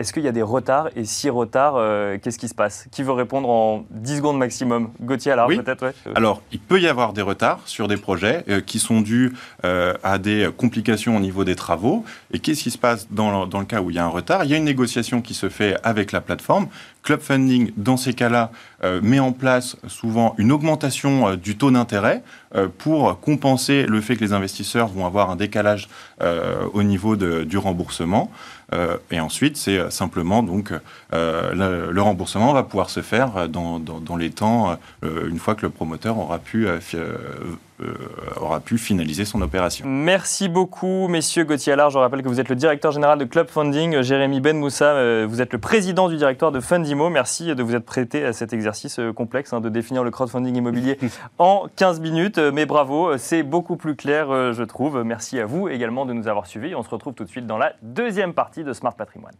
est-ce qu'il y a des retards Et si retard, euh, qu'est-ce qui se passe? Qui veut répondre en 10 secondes maximum? Gauthier, alors peut-être Alors, il peut y avoir des retards sur des projets euh, qui sont dus à des complications au niveau des travaux. Et qu'est-ce qui se passe dans dans le, cas où il y a un retard? Il y a une négociation qui se fait avec la plateforme. Club Funding, dans ces cas-là, euh, met en place souvent une augmentation euh, du taux d'intérêt euh, pour compenser le fait que les investisseurs vont avoir un décalage au niveau du remboursement. Et ensuite, c'est simplement donc le, remboursement va pouvoir se faire dans, les temps une fois que le promoteur aura pu euh, aura pu finaliser son opération. Merci beaucoup, messieurs Gauthier Allard. Je rappelle que vous êtes le directeur général de Club Funding. Jérémy Ben Moussa, euh, vous êtes le président du directoire de Fundimo. Merci de vous être prêté à cet exercice euh, complexe hein, de définir le crowdfunding immobilier en 15 minutes. Mais bravo, c'est beaucoup plus clair, je trouve. Merci à vous également de nous avoir suivis. On se retrouve tout de suite dans la deuxième partie de Smart Patrimoine.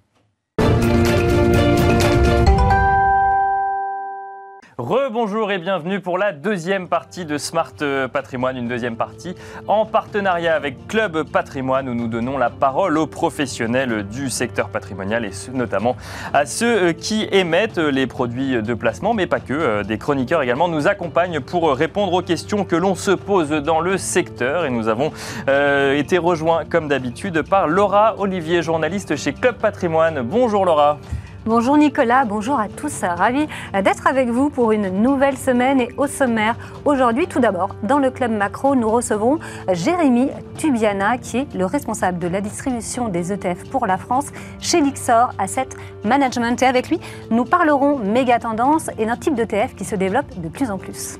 Rebonjour et bienvenue pour la deuxième partie de Smart Patrimoine, une deuxième partie en partenariat avec Club Patrimoine où nous donnons la parole aux professionnels du secteur patrimonial et notamment à ceux euh, qui émettent les produits de placement, mais pas que. Euh, des chroniqueurs également nous accompagnent pour répondre aux questions que l'on se pose dans le secteur et nous avons euh, été rejoints comme d'habitude par Laura Olivier, journaliste chez Club Patrimoine. Bonjour Laura. Bonjour Nicolas, bonjour à tous. Ravi d'être avec vous pour une nouvelle semaine et au sommaire. Aujourd'hui, tout d'abord, dans le club macro, nous recevons Jérémy Tubiana, qui est le responsable de la distribution des ETF pour la France chez Lixor Asset Management. Et avec lui, nous parlerons méga tendance et d'un type d'ETF qui se développe de plus en plus.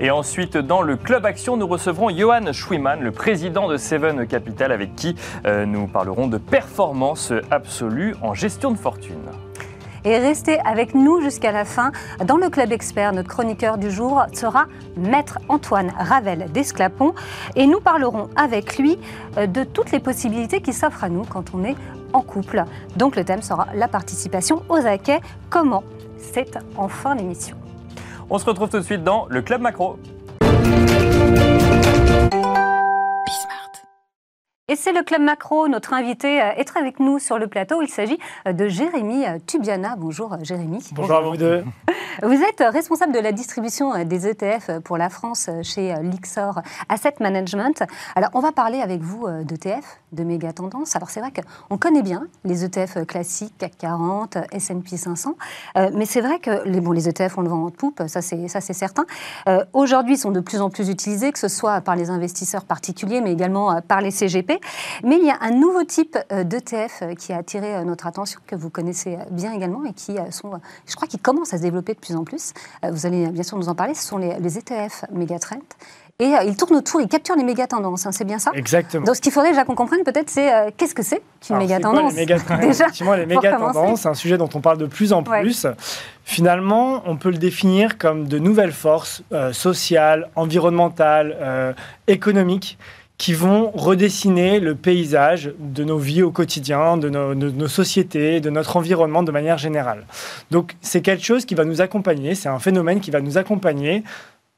Et ensuite, dans le Club Action, nous recevrons Johan Schwiman, le président de Seven Capital, avec qui euh, nous parlerons de performance absolue en gestion de fortune. Et restez avec nous jusqu'à la fin. Dans le Club Expert, notre chroniqueur du jour sera Maître Antoine Ravel d'Esclapon. Et nous parlerons avec lui euh, de toutes les possibilités qui s'offrent à nous quand on est en couple. Donc le thème sera la participation aux acquets. Comment? C'est en fin d'émission. On se retrouve tout de suite dans le Club Macro. Et c'est le Club Macro. Notre invité euh, est avec nous sur le plateau. Il s'agit euh, de Jérémy euh, Tubiana. Bonjour Jérémy. Bonjour à vous deux. Vous êtes responsable de la distribution des ETF pour la France chez Lixor Asset Management. Alors, on va parler avec vous d'ETF, de méga tendance. Alors, c'est vrai qu'on connaît bien les ETF classiques, CAC 40, S&P 500. mais c'est vrai que les, bon, les ETF, on le vend en poupe, ça c'est certain. Aujourd'hui, ils sont de plus en plus utilisés, que ce soit par les investisseurs particuliers, mais également par les CGP. Mais il y a un nouveau type euh, d'ETF euh, qui a attiré euh, notre attention, que vous connaissez bien également et qui sont, je crois, qui commence à se développer de plus en plus. Vous allez bien sûr nous en parler. Ce sont les, les ETF Megatrend. Et ils tournent autour, ils capturent les méga tendances, hein, c'est bien ça? Exactement. Donc ce qu'il faudrait déjà qu'on comprenne peut-être, c'est qu'est-ce que c'est qu'une méga tendance les méga Effectivement, les méga tendances, c'est un sujet dont on parle de plus en plus. Finalement, on peut le définir comme de nouvelles forces sociales, environnementales, économiques qui vont redessiner le paysage de nos vies au quotidien, de nos, sociétés, de notre environnement de manière générale. Donc c'est quelque chose qui va nous accompagner, c'est un phénomène qui va nous accompagner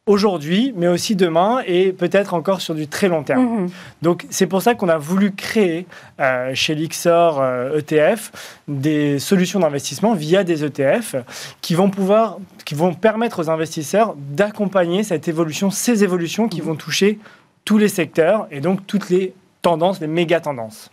aujourd'hui, mais aussi demain et peut-être encore sur du très long terme. Mhm. Donc c'est pour ça qu'on a voulu créer euh, chez Lixor ETF euh, e des solutions d'investissement via des ETF qui vont pouvoir, qui vont permettre aux investisseurs d'accompagner cette évolution, ces évolutions qui mhm. vont toucher tous les secteurs et donc toutes les tendances, les méga tendances.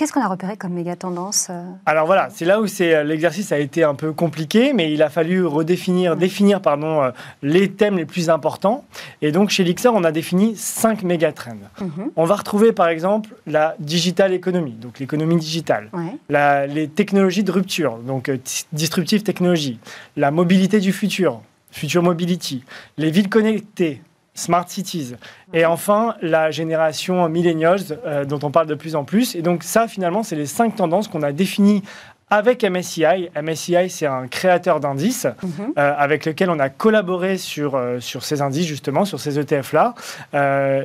Qu'est-ce qu'on a repéré comme méga tendance euh Alors voilà, c'est là où c'est l'exercice a été un peu compliqué, mais il a fallu redéfinir, définir pardon, euh, les thèmes les plus importants. Et donc chez Lixer, on a défini cinq méga trends. Mhm. On va retrouver par exemple la digital économie, donc l'économie digitale, les technologies de rupture, donc euh, disruptive technologie, la mobilité du futur, future mobility, les villes connectées, Smart Cities. Et enfin, la génération millennials, euh, dont on parle de plus en plus. Et donc ça, finalement, c'est les cinq tendances qu'on a définies avec MSCI. MSCI, c'est un créateur d'indices mhm. euh, avec lequel on a collaboré sur, euh, sur ces indices, justement, sur ces ETF-là,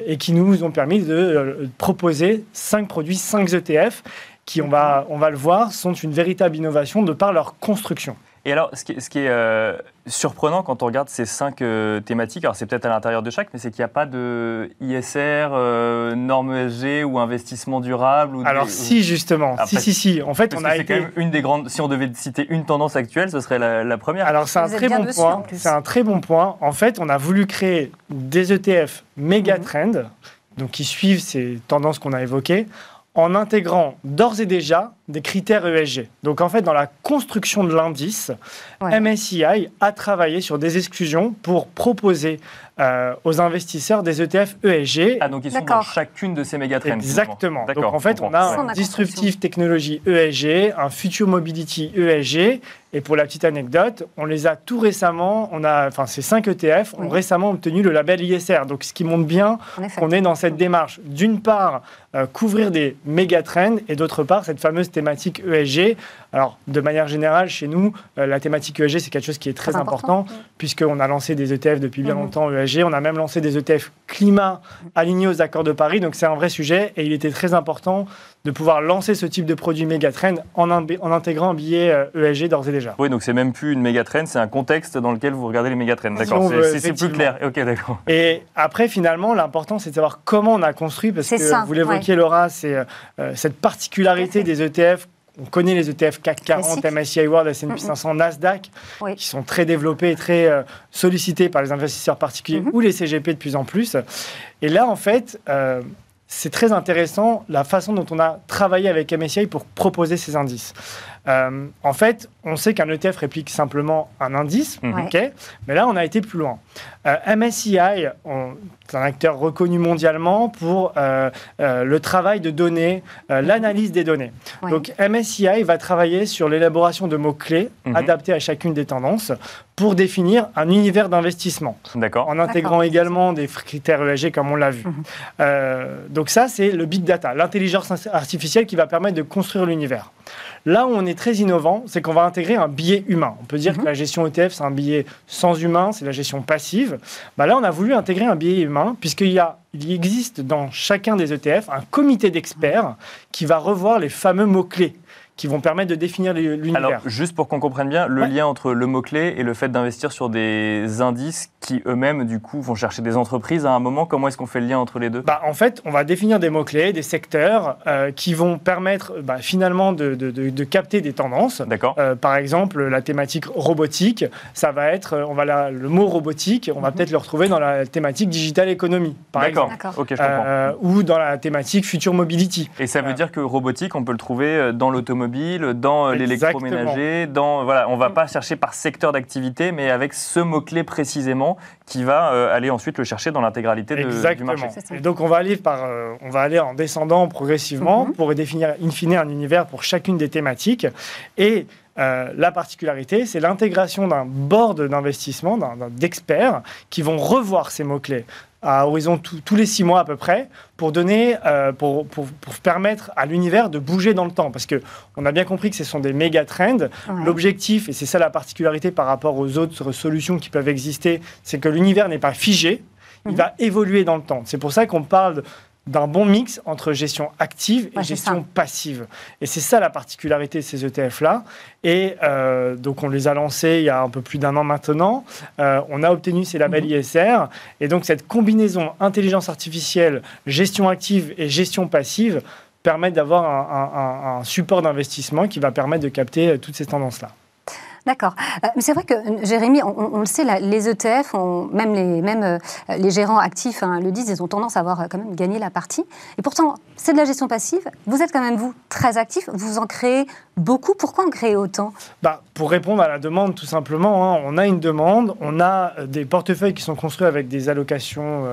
et qui nous ont permis de proposer cinq produits, cinq ETF, qui, on va, on va le voir, sont une véritable innovation de par leur construction. Et alors, ce qui, est euh, surprenant quand on regarde ces cinq euh, thématiques, alors c'est peut-être à l'intérieur de chaque, mais c'est qu'il n'y a pas de ISR, euh, normes ESG ou investissement durable. Ou alors si, justement. si, si, si. En fait, on a été... quand même une des grandes... Si on devait citer une tendance actuelle, ce serait la, première. Alors c'est un très bon point. C'est un très bon point. En fait, on a voulu créer des ETF méga mhm. trend, donc qui suivent ces tendances qu'on a évoquées, en intégrant d'ores et déjà des critères ESG. Donc en fait, dans la construction de l'indice, MSCI a travaillé sur des exclusions pour proposer euh, aux investisseurs des ETF ESG. Ah, donc ils sont dans chacune de ces mégatrends. Exactement. Donc en fait, on a un Disruptive Technology ESG, un Future Mobility ESG, et pour la petite anecdote, on les a tout récemment, on a, enfin ces 5 ETF ont récemment obtenu le label ISR. Donc ce qui montre bien qu'on est dans cette démarche, d'une part, euh, couvrir des méga-trends, et d'autre part, cette fameuse thématique ESG. Alors, de manière générale, chez nous, euh, la thématique ESG, c'est quelque chose qui est très, important, puisqu'on a lancé des ETF depuis bien mhm. longtemps ESG. On a même lancé des ETF climat alignés aux accords de Paris. Donc, c'est un vrai sujet et il était très important de pouvoir lancer ce type de produit méga-trend en, en, intégrant un billet ESG euh, e d'ores et déjà. Oui, donc c'est même plus une méga-trend, c'est un contexte dans lequel vous regardez les méga-trends. D'accord, c'est plus clair. Ok, d'accord. Et après, finalement, l'important, c'est de savoir comment on a construit, parce que vous l'évoquiez, Laura, c'est euh, cette particularité des ETF on connaît les ETF CAC 40, MSCI World, S&P 500, Nasdaq, qui sont très développés et très euh, sollicités par les investisseurs particuliers mm-hmm. ou les CGP de plus en plus. Et là, en fait, c'est très intéressant la façon dont on a travaillé avec MSCI pour proposer ces indices. Euh, en fait, on sait qu'un ETF réplique simplement un indice, ok mais là, on a été plus loin. Euh, MSCI, c'est un acteur reconnu mondialement pour euh, euh, le travail de données, euh, l'analyse des données. Ouais. Donc, MSCI va travailler sur l'élaboration de mots-clés Mhm. adaptés à chacune des tendances pour définir un univers d'investissement D'accord. en intégrant également des critères ESG comme on l'a vu. Mhm. Euh, donc ça, c'est le big data, l'intelligence artificielle qui va permettre de construire l'univers. Là où on est très innovant, c'est qu'on va intégrer un biais humain. On peut dire Mhm. que la gestion ETF, c'est un biais sans humain, c'est la gestion passive. Bah là, on a voulu intégrer un biais humain, puisqu'il y a, il existe dans chacun des ETF un comité d'experts qui va revoir les fameux mots-clés qui vont permettre de définir l'univers. Alors, juste pour qu'on comprenne bien, le Ouais. lien entre le mot-clé et le fait d'investir sur des indices qui eux-mêmes, du coup, vont chercher des entreprises à un moment, comment est-ce qu'on fait le lien entre les deux? Bah, en fait, on va définir des mots-clés, des secteurs euh, qui vont permettre bah, finalement de, de- de- de capter des tendances. D'accord Euh, par exemple, la thématique robotique, ça va être, euh, on va la- le mot robotique, on va peut-être le retrouver dans la thématique digital economy, par exemple, D'accord. Ok, je comprends. Euh, ou dans la thématique future mobility. Et ça veut euh, dire que robotique, on peut le trouver dans l'automobile, dans l'électroménager, dans voilà, on va pas chercher par secteur d'activité, mais avec ce mot-clé précisément qui va euh, aller ensuite le chercher dans l'intégralité de- du Exactement. marché. Et donc on va aller par, euh, on va aller en descendant progressivement Mhm. pour définir in fine un univers pour chacune des thématiques. Et euh, la particularité, c'est l'intégration d'un board d'investissement, d'experts qui vont revoir ces mots-clés à horizon tout- tous les six mois à peu près, pour donner, euh, pour, pour- pour permettre à l'univers de bouger dans le temps. Parce que on a bien compris que ce sont des méga trends. Ouais. L'objectif, et c'est ça la particularité par rapport aux autres solutions qui peuvent exister, c'est que l'univers n'est pas figé, il Mhm. va évoluer dans le temps. C'est pour ça qu'on parle d'un bon mix entre gestion active et Ouais, gestion passive. Et c'est ça la particularité de ces ETF-là. Et euh, donc on les a lancés il y a un peu plus d'un an maintenant. Euh, on a obtenu ces labels Mhm. ISR. Et donc cette combinaison intelligence artificielle, gestion active et gestion passive permet d'avoir un, un- un- un support d'investissement qui va permettre de capter euh, toutes ces tendances-là. D'accord. Euh, mais c'est vrai que, euh, Jérémy, on, le sait, les ETF, même, les, même euh, les gérants actifs hein, le disent, ils ont tendance à avoir quand même gagné la partie. Et pourtant, c'est de la gestion passive. Vous êtes quand même, vous, très actif. Vous en créez beaucoup. Pourquoi en créer autant? Bah, pour répondre à la demande, tout simplement, hein, on a une demande, on a des portefeuilles qui sont construits avec des allocations,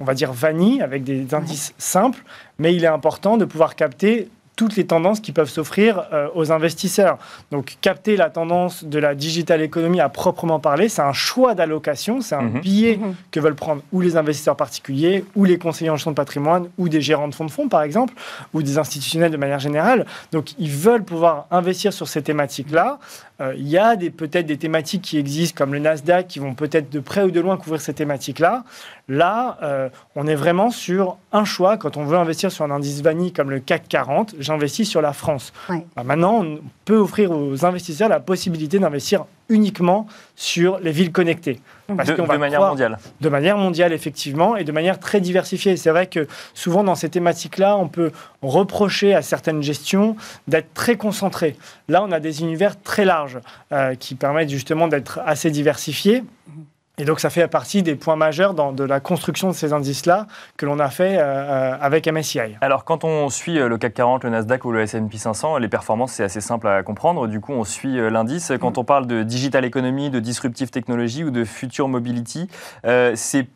on va dire vanille, avec des indices simples, mais il est important de pouvoir capter toutes les tendances qui peuvent s'offrir euh, aux investisseurs. Donc capter la tendance de la digital économie à proprement parler, c'est un choix d'allocation, c'est un Mhm. billet Mhm. que veulent prendre ou les investisseurs particuliers, ou les conseillers en gestion de patrimoine, ou des gérants de fonds de fonds, par exemple, ou des institutionnels de manière générale. Donc, ils veulent pouvoir investir sur ces thématiques-là. Euh, Il y a peut-être des thématiques qui existent, comme le Nasdaq, qui vont peut-être de près ou de loin couvrir ces thématiques-là. Là, euh, on est vraiment sur un choix. Quand on veut investir sur un indice vanille comme le CAC 40, j'investis sur la France. Ouais. Bah, maintenant, on peut offrir aux investisseurs la possibilité d'investir uniquement sur les villes connectées. Parce De, qu'on de va manière croire- mondiale. de manière mondiale, effectivement, et de manière très diversifiée. C'est vrai que souvent, dans ces thématiques-là, on peut reprocher à certaines gestions d'être très concentrées. Là, on a des univers très larges euh, qui permettent justement d'être assez diversifiés. Et donc, ça fait partie des points majeurs dans, de la construction de ces indices-là que l'on a fait euh, euh, avec MSCI. Alors, quand on suit euh, le CAC 40, le Nasdaq ou le S&P 500, les performances, c'est assez simple à comprendre. Du coup, on suit l'indice. Quand on parle de digital economy, de disruptive technology ou de future mobility, euh, c'est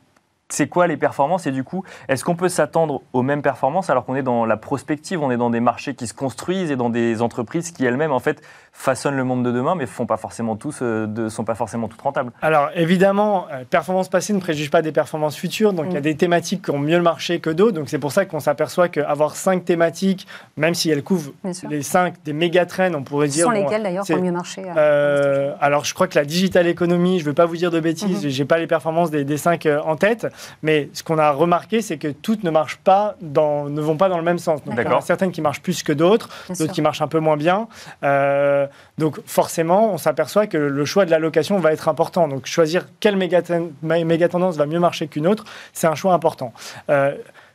c'est quoi les performances et du coup, est-ce qu'on peut s'attendre aux mêmes performances alors qu'on est dans la prospective, on est dans des marchés qui se construisent et dans des entreprises qui elles-mêmes en fait façonnent le monde de demain mais font pas forcément tous, euh, de, sont pas forcément toutes rentables? Alors évidemment, euh, performances passées ne préjuge pas des performances futures. Donc il y a Mm. des thématiques qui ont mieux marché que d'autres. Donc c'est pour ça qu'on s'aperçoit qu'avoir cinq thématiques, même si elles couvrent les cinq des méga trends, on pourrait Ce dire. sont bon, lesquels, d'ailleurs, qui ont mieux marché euh, euh, alors, je crois que la digital economy, je ne veux pas vous dire de bêtises, Mhm. j'ai pas les performances des, des cinq euh, en tête, mais ce qu'on a remarqué, c'est que toutes ne marchent pas, dans, ne vont pas dans le même sens. Donc, il y en a certaines qui marchent plus que d'autres, d'autres qui marchent un peu moins bien. Euh, donc, forcément, on s'aperçoit que le choix de l'allocation va être important. Donc, choisir quelle méga, ten- mé- méga tendance va mieux marcher qu'une autre, c'est un choix important. Euh,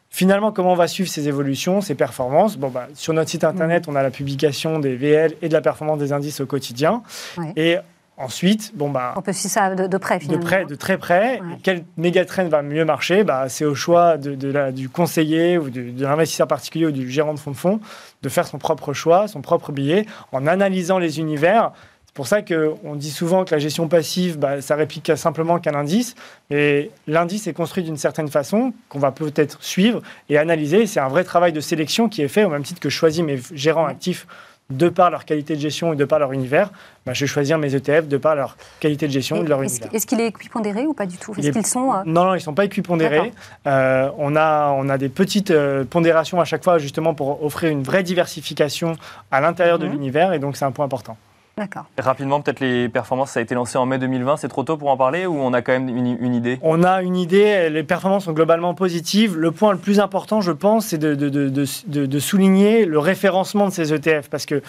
Finalement, comment on va suivre ces évolutions, ces performances? Bon, bah, Sur notre site internet, on a la publication des VL et de la performance des indices au quotidien. Ouais. Et Ensuite, bon bah, On peut suivre ça de, de près de finalement. près, de très près. Ouais. Quel mégatrend va mieux marcher? Bah, C'est au choix de, de la- du conseiller ou de, de l'investisseur particulier ou du gérant de fonds de fonds de faire son propre choix, son propre billet, en analysant les univers. C'est pour ça qu'on dit souvent que la gestion passive, bah, ça réplique simplement qu'un indice. Et l'indice est construit d'une certaine façon qu'on va peut-être suivre et analyser. C'est un vrai travail de sélection qui est fait au même titre que je choisis mes gérants actifs de par leur qualité de gestion et de par leur univers. Bah, je vais choisir mes ETF de par leur qualité de gestion et de leur Est-ce univers. est-ce qu'il est équipondéré ou pas du tout? Il Est-ce est- qu'ils sont euh, Non, non, ils ne sont pas équipondérés. Euh, on, a, on a des petites euh, pondérations à chaque fois, justement, pour offrir une vraie diversification à l'intérieur de Mhm. l'univers, et donc c'est un point important. D'accord. Rapidement, peut-être les performances, ça a été lancé en mai 2020, c'est trop tôt pour en parler ou on a quand même une, une idée? On a une idée, les performances sont globalement positives. Le point le plus important, je pense, c'est de, de- de- de- de- de souligner le référencement de ces ETF, parce que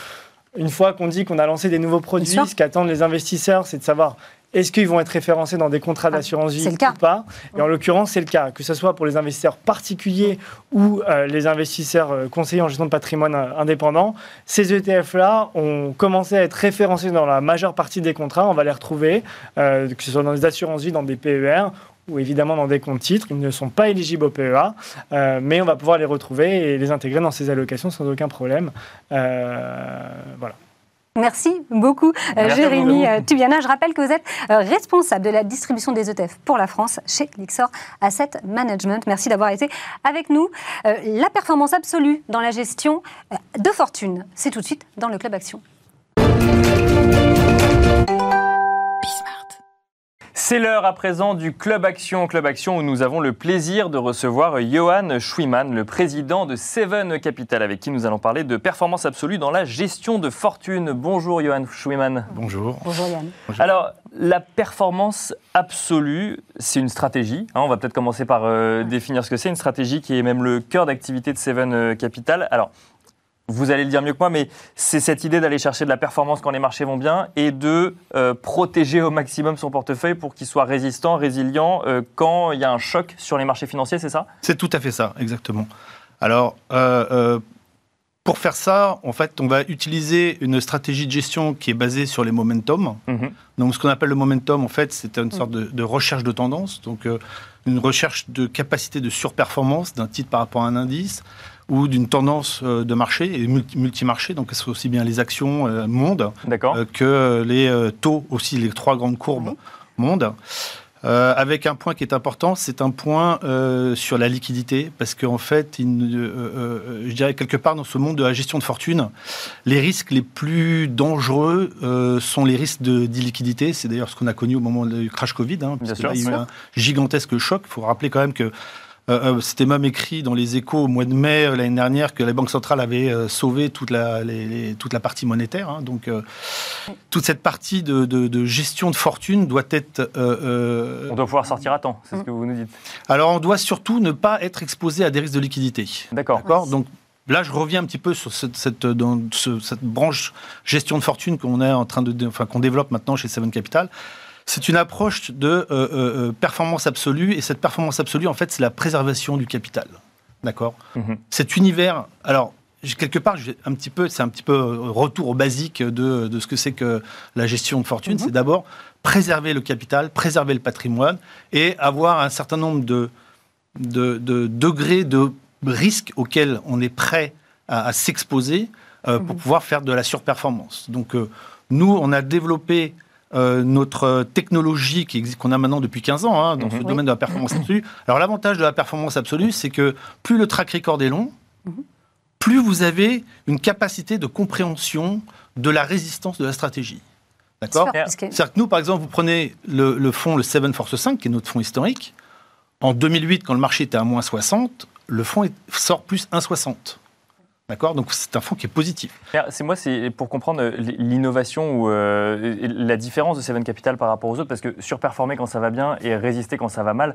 une fois qu'on dit qu'on a lancé des nouveaux produits, ce qu'attendent les investisseurs, c'est de savoir est-ce qu'ils vont être référencés dans des contrats Ah, d'assurance vie ou pas. Et en l'occurrence, c'est le cas, que ce soit pour les investisseurs particuliers ou euh, les investisseurs euh, conseillers en gestion de patrimoine euh, indépendant. Ces ETF-là ont commencé à être référencés dans la majeure partie des contrats. On va les retrouver, euh, que ce soit dans les assurances vie, dans des PER ou évidemment dans des comptes titres. Ils ne sont pas éligibles au PEA, euh, mais on va pouvoir les retrouver et les intégrer dans ces allocations sans aucun problème. Euh, voilà. Merci beaucoup, euh, Merci Jérémy euh, Tubiana. Je rappelle que vous êtes euh, responsable de la distribution des ETF pour la France chez Lixor Asset Management. Merci d'avoir été avec nous. La performance absolue dans la gestion de fortune, c'est tout de suite dans le Club Action. C'est l'heure à présent du Club Action. Club Action où nous avons le plaisir de recevoir Johan Schwiman, le président de Seven Capital, avec qui nous allons parler de performance absolue dans la gestion de fortune. Bonjour Johan Schwiman. Bonjour. Bonjour Yann. Alors, la performance absolue, c'est une stratégie. hein. on va peut-être commencer par euh, définir ce que c'est. Une stratégie qui est même le cœur d'activité de Seven Capital. Alors, vous allez le dire mieux que moi, mais c'est cette idée d'aller chercher de la performance quand les marchés vont bien et de euh, protéger au maximum son portefeuille pour qu'il soit résistant, résilient euh, quand il y a un choc sur les marchés financiers, c'est ça? C'est tout à fait ça, exactement. Alors, euh, pour faire ça, en fait, on va utiliser une stratégie de gestion qui est basée sur les momentum. Mhm. Donc, ce qu'on appelle le momentum, en fait, c'est une sorte de, de recherche de tendance. Donc, une recherche de capacité de surperformance d'un titre par rapport à un indice ou d'une tendance euh, de marché et multi- multimarché. Donc, c'est aussi bien les actions euh, monde euh, que les taux, aussi les trois grandes courbes Oui. monde. Euh, avec un point qui est important, c'est un point euh, sur la liquidité, parce qu'en fait, il euh, je dirais quelque part dans ce monde de la gestion de fortune, les risques les plus dangereux sont les risques d'illiquidité. C'est d'ailleurs ce qu'on a connu au moment du crash Covid, hein, parce que là, il y a eu un gigantesque choc. Il faut rappeler quand même que euh, euh, c'était même écrit dans les échos au mois de mai euh, l'année dernière que la Banque centrale avait euh, sauvé toute la, les- les- toute la partie monétaire. hein. donc, euh, toute cette partie de, de- de gestion de fortune doit être. euh, euh, On doit pouvoir sortir à temps, c'est ce que vous nous dites. alors, on doit surtout ne pas être exposé à des risques de liquidité. D'accord. D'accord? Donc, là, je reviens un petit peu sur cette, cette- dans ce- cette branche gestion de fortune qu'on est en train de, enfin, qu'on développe maintenant chez Seven Capital. C'est une approche de euh, euh, euh, performance absolue, et cette performance absolue, en fait, c'est la préservation du capital. D'accord? Mhm. Cet univers, alors, quelque part, un petit peu, c'est un petit peu retour au basique de, de ce que c'est que la gestion de fortune. Mhm. C'est d'abord préserver le capital, préserver le patrimoine, et avoir un certain nombre de, de, de degrés de risque auxquels on est prêt à, à s'exposer euh, pour pouvoir faire de la surperformance. Donc, euh, nous, on a développé euh, notre technologie qui existe- qu'on a maintenant depuis 15 ans hein, dans ce Mhm. domaine de la performance absolue. Alors, l'avantage de la performance absolue, c'est que plus le track record est long, plus vous avez une capacité de compréhension de la résistance de la stratégie. D'accord c'est-à-dire que nous, par exemple, vous prenez le, le fonds, le 7 Force 5, qui est notre fonds historique. En 2008, quand le marché était à moins 60, le fonds sort plus 1,60. D'accord? Donc c'est un fonds qui est positif. C'est moi, c'est pour comprendre euh, l'innovation ou euh, la différence de Seven Capital par rapport aux autres, parce que surperformer quand ça va bien et résister quand ça va mal,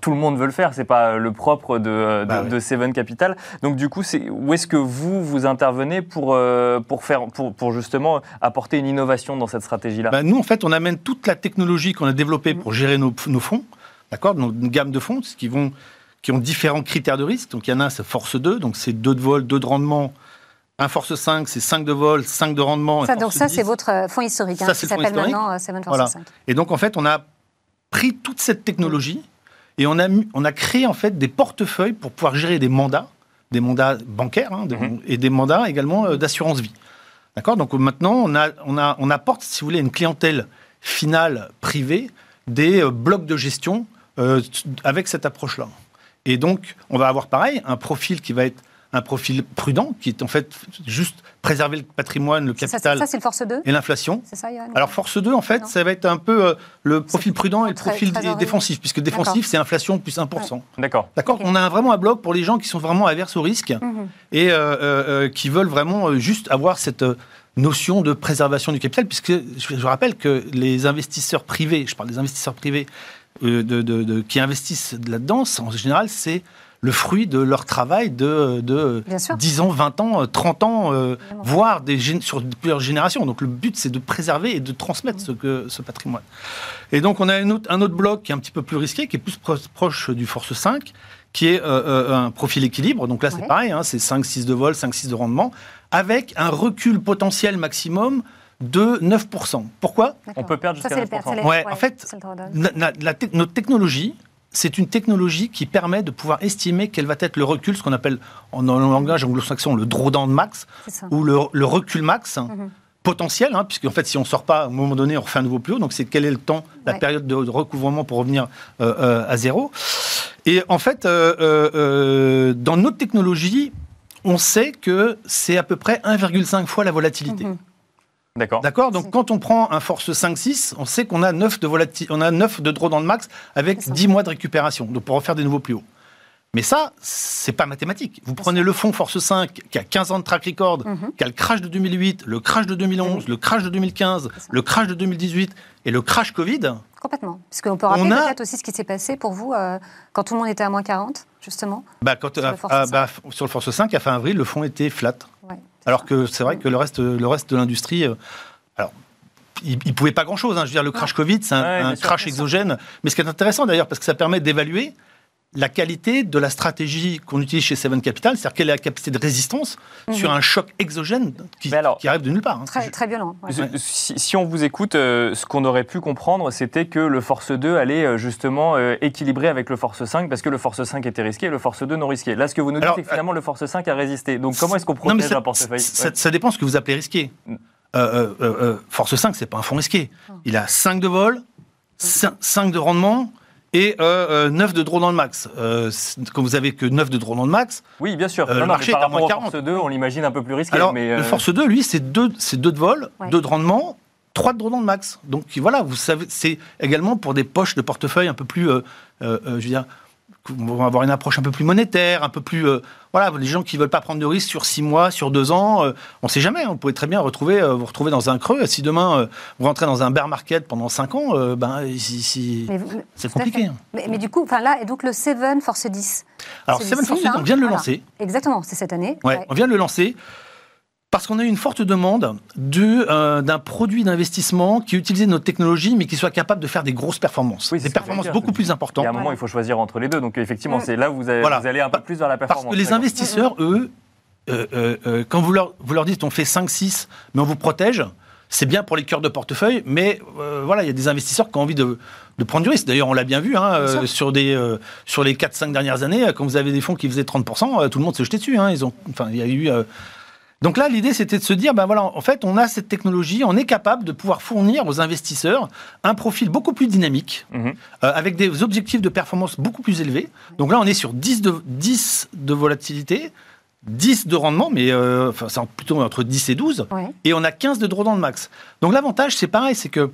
tout le monde veut le faire. C'est pas le propre de, de, Bah ouais. de Seven Capital. Donc du coup, c'est où est-ce que vous vous intervenez pour euh, pour faire pour, pour justement apporter une innovation dans cette stratégie-là? Bah, nous, en fait, on amène toute la technologie qu'on a développée pour gérer nos, nos fonds. D'accord? Donc une gamme de fonds qui, vont, qui ont différents critères de risque. Donc il y en a un, c'est Force 2, donc c'est 2 de vol, 2 de rendement Un force 5, c'est 5 de vol, 5 de rendement. Ça, donc ça, 10. c'est votre euh, fonds historique, hein, Ça, qui s'appelle maintenant euh, Seven Force Voilà. 5. Et donc, en fait, on a pris toute cette technologie et on a, on a créé en fait des portefeuilles pour pouvoir gérer des mandats, des mandats bancaires hein, de- Mhm. et des mandats également euh, d'assurance vie. D'accord? Donc maintenant, on, a, on, a, on apporte, si vous voulez, une clientèle finale privée des euh, blocs de gestion euh, avec cette approche-là. Et donc, on va avoir pareil, un profil qui va être un profil prudent, qui est en fait juste préserver le patrimoine, le capital ça, c'est le Force 2 et l'inflation. C'est ça, Johan Alors Force 2, en fait, Non. ça va être un peu euh, le profil prudent et le profil défensif, puisque défensif, c'est inflation plus 1%. D'accord. D'accord. On a vraiment un bloc pour les gens qui sont vraiment averses au risque Mhm. et euh, euh, euh, qui veulent vraiment euh, juste avoir cette euh, notion de préservation du capital, puisque je, je rappelle que les investisseurs privés, je parle des investisseurs privés de, de- de- qui investissent là-dedans, en général, c'est le fruit de leur travail de, de Bien sûr. 10 ans, 20 ans, euh, 30 ans, euh, voire des, sur plusieurs générations. Donc le but, c'est de préserver et de transmettre ce, que, ce patrimoine. Et donc on a un autre, un autre bloc qui est un petit peu plus risqué, qui est plus pro- proche du Force 5, qui est euh, euh, un profil équilibre. Donc là, c'est Ouais. pareil, hein, c'est 5-6 de vol, 5-6 de rendement, avec un recul potentiel maximum de 9%. Pourquoi? On peut perdre jusqu'à c'est les 9%. pertes, c'est les- Ouais, en fait, la Notre technologie, c'est une technologie qui permet de pouvoir estimer quel va être le recul, ce qu'on appelle en, en langage anglo-saxon le drawdown max, ou le, le recul max Mhm. potentiel, hein, puisque en fait, si on sort pas, à un moment donné, on refait un nouveau plus haut. Donc, c'est quel est le temps, la période de, de recouvrement pour revenir euh, euh, à zéro. Et en fait, euh, euh, euh, dans notre technologie, on sait que c'est à peu près 1,5 fois la volatilité. Mhm. D'accord. D'accord Donc quand on prend un force 5-6, on sait qu'on a 9 de volati- on a 9 de draw dans le max avec C'est ça. 10 mois de récupération, donc pour refaire des nouveaux plus hauts. Mais ça, c'est pas mathématique. Vous prenez le fonds Force 5 qui a 15 ans de track record, Mhm. qui a le crash de 2008, le crash de 2011, le crash de 2015, C'est ça. le crash de 2018 et le crash Covid. Complètement. Parce qu'on peut rappeler On a- peut-être aussi ce qui s'est passé pour vous euh, quand tout le monde était à moins 40, justement. Bah, quand, Sur le euh, Force 5. bah, sur le Force 5, à fin avril, le fonds était flat. Alors que c'est vrai que le reste, le reste de l'industrie, euh, alors, il ne pouvait pas grand-chose. hein. Je veux dire, le crash Covid, c'est un, Ouais, un crash exogène. Mais ce qui est intéressant d'ailleurs, parce que ça permet d'évaluer la qualité de la stratégie qu'on utilise chez Seven Capital, c'est-à-dire quelle est la capacité de résistance sur un choc exogène qui, Mais alors- qui arrive de nulle part. hein. Très, très violent. ouais. Si, si on vous écoute, euh, ce qu'on aurait pu comprendre, c'était que le Force 2 allait euh, justement euh, équilibrer avec le Force 5 parce que le Force 5 était risqué et le Force 2 non risqué. Là, ce que vous nous dites, c'est que finalement le Force 5 a résisté. Donc comment est-ce qu'on Non, protège ça, un portefeuille ça- Ouais. ça dépend ce que vous appelez risqué. Mm. Euh, euh, euh, euh, Force 5, c'est pas un fonds risqué. Non. Il a 5 de vol, 5, de rendement et euh, 9 de draw dans le max. Euh, quand vous avez que 9 de draw dans le max, Oui, bien sûr. Euh, Non, le marché est à moins au 40. Force 2, on l'imagine un peu plus risqué. Alors, mais, euh, le Force 2, lui, c'est 2 c'est deux de vol, Ouais. 2 de rendement, 3 de draw dans le max. Donc voilà, vous savez, c'est également pour des poches de portefeuille un peu plus, euh, euh, euh, je veux dire, on va avoir une approche un peu plus monétaire, un peu plus, euh, voilà, les gens qui veulent pas prendre de risques sur 6 mois, sur 2 ans, euh, on sait jamais. vous pouvez très bien retrouver, euh, vous retrouver dans un creux. Si demain vous rentrez dans un bear market pendant 5 ans, ben si, si- c'est compliqué. hein. Mais, mais du coup, là, et donc le Seven Force 10. Alors Seven Force, là, on vient de le voilà. lancer. Exactement, c'est cette année. Ouais, Ouais. on vient de le lancer parce qu'on a eu une forte demande de, euh, d'un produit d'investissement qui utilisait notre technologie, mais qui soit capable de faire des grosses performances. Oui, des performances beaucoup plus il y importantes. a un moment, il faut choisir entre les deux. Donc effectivement, c'est là où vous allez, Voilà. vous allez un peu plus vers la Parce performance. que les investisseurs, eux, euh, euh, euh, quand vous leur, vous leur dites on fait 5-6, mais on vous protège, c'est bien pour les cœurs de portefeuille, mais euh, voilà, il y a des investisseurs qui ont envie de, de prendre du risque. D'ailleurs, on l'a bien vu hein, euh, sur, des, euh, sur les 4-5 dernières années, quand vous avez des fonds qui faisaient 30%, euh, tout le monde s'est jeté dessus. hein. Ils ont, enfin, il y a eu. Donc là, l'idée, c'était de se dire, ben voilà, en fait, on a cette technologie, on est capable de pouvoir fournir aux investisseurs un profil beaucoup plus dynamique, Mhm. euh, avec des objectifs de performance beaucoup plus élevés. Donc là, on est sur 10 de, 10 de volatilité, 10 de rendement, mais euh, enfin, c'est plutôt entre 10 et 12, Ouais. et on a 15 de draw dans le max. Donc l'avantage, c'est pareil, c'est que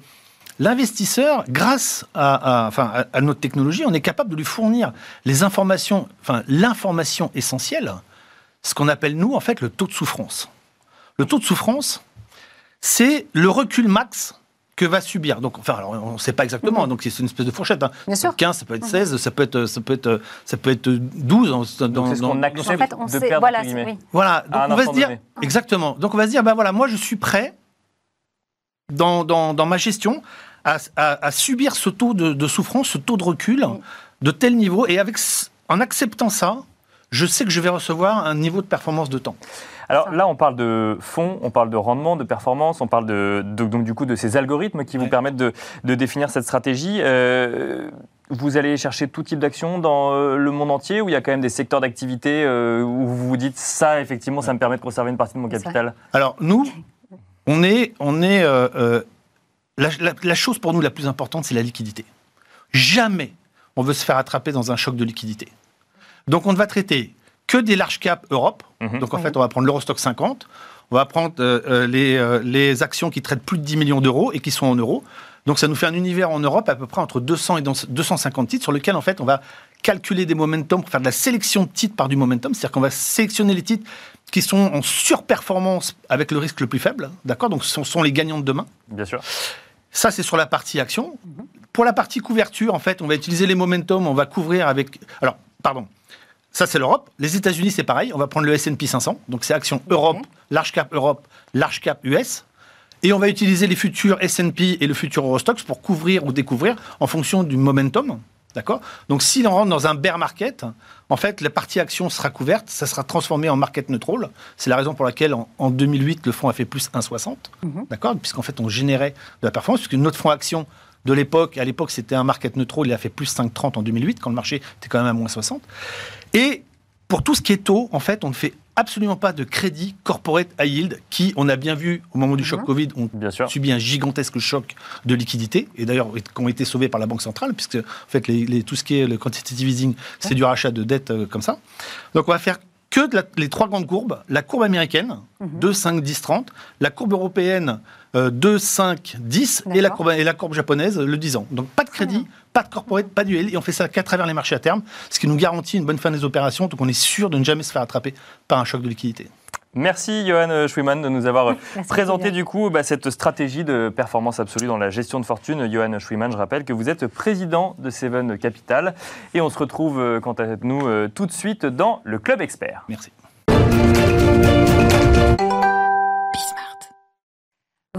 l'investisseur, grâce à, à- enfin, à, à notre technologie, on est capable de lui fournir les informations, enfin l'information essentielle, ce qu'on appelle nous en fait le taux de souffrance. Le taux de souffrance, c'est le recul max que va subir. Donc, enfin, alors, on ne sait pas exactement, donc c'est une espèce de fourchette. hein. Bien sûr. 15, ça peut être 16, ça peut être, ça peut être, ça peut être 12. Dans, Donc c'est ce qu'on En accepte fait, on de sait. perdre, Voilà, oui. Voilà, donc on va se dire, donné. exactement. Donc on va se dire, ben voilà, moi je suis prêt dans, dans, dans ma gestion à, à- à subir ce taux de, de souffrance, ce taux de recul de tel niveau, et avec, en acceptant ça, je sais que je vais recevoir un niveau de performance de temps. Alors là, on parle de fonds, on parle de rendement, de performance, on parle de, de- donc du coup de ces algorithmes qui vous Ouais. permettent de, de définir cette stratégie. Euh, vous allez chercher tout type d'action dans euh, le monde entier ou il y a quand même des secteurs d'activité euh, où vous vous dites ça, effectivement, ça me permet de conserver une partie de mon capital? Alors nous, on est, on est euh, euh, la, la- la chose pour nous la plus importante, c'est la liquidité. Jamais on veut se faire attraper dans un choc de liquidité. Donc on ne va traiter que des large cap Europe. Mhm. Donc en fait, on va prendre l'Eurostock 50. On va prendre euh, euh, les, euh, les actions qui traitent plus de 10 millions d'euros et qui sont en euros. Donc ça nous fait un univers en Europe à peu près entre 200 et 250 titres sur lequel en fait on va calculer des momentum pour faire de la sélection de titres par du momentum. C'est-à-dire qu'on va sélectionner les titres qui sont en surperformance avec le risque le plus faible. D'accord? Donc ce sont, sont les gagnants de demain. Bien sûr. Ça, c'est sur la partie action. Pour la partie couverture, en fait, on va utiliser les momentum, on va couvrir avec... Alors, pardon. Ça, c'est l'Europe. Les États-Unis, c'est pareil. On va prendre le S&P 500. Donc, c'est action Europe, large cap Europe, large cap US. Et on va utiliser les futurs S&P et le futur Eurostox pour couvrir ou découvrir en fonction du momentum. D'accord? Donc, si on rentre dans un bear market, en fait, la partie action sera couverte, ça sera transformé en market neutral. C'est la raison pour laquelle, en, en 2008, le fonds a fait plus 1,60. D'accord? Puisqu'en fait, on générait de la performance, puisque notre fonds action de l'époque, à l'époque, c'était un market neutral, il a fait plus 5,30 en 2008, quand le marché était quand même à moins 60. Et pour tout ce qui est taux, en fait, on ne fait absolument pas de crédit corporate high yield, qui, on a bien vu au moment du choc Mhm. Covid, ont Bien sûr. subi un gigantesque choc de liquidité, et d'ailleurs, qui ont été sauvés par la Banque centrale, puisque en fait, les, les- tout ce qui est le quantitative easing, c'est du rachat de dettes euh, comme ça. Donc, on va faire que de la- les trois grandes courbes. La courbe américaine, 2, 5, 10, 30. La courbe européenne, euh, 2, 5, 10. Et la, courbe, et la courbe japonaise, le 10 ans. Donc, pas de crédit, pas de corporate, pas du L. Et on fait ça qu'à travers les marchés à terme, ce qui nous garantit une bonne fin des opérations. Donc, on est sûr de ne jamais se faire attraper par un choc de liquidité. Merci Johan Schwiman de nous avoir Merci, présenté du coup bah, cette stratégie de performance absolue dans la gestion de fortune. Johan Schwiman, je rappelle que vous êtes président de Seven Capital et on se retrouve euh, quant à nous euh, tout de suite dans le Club Expert. Merci.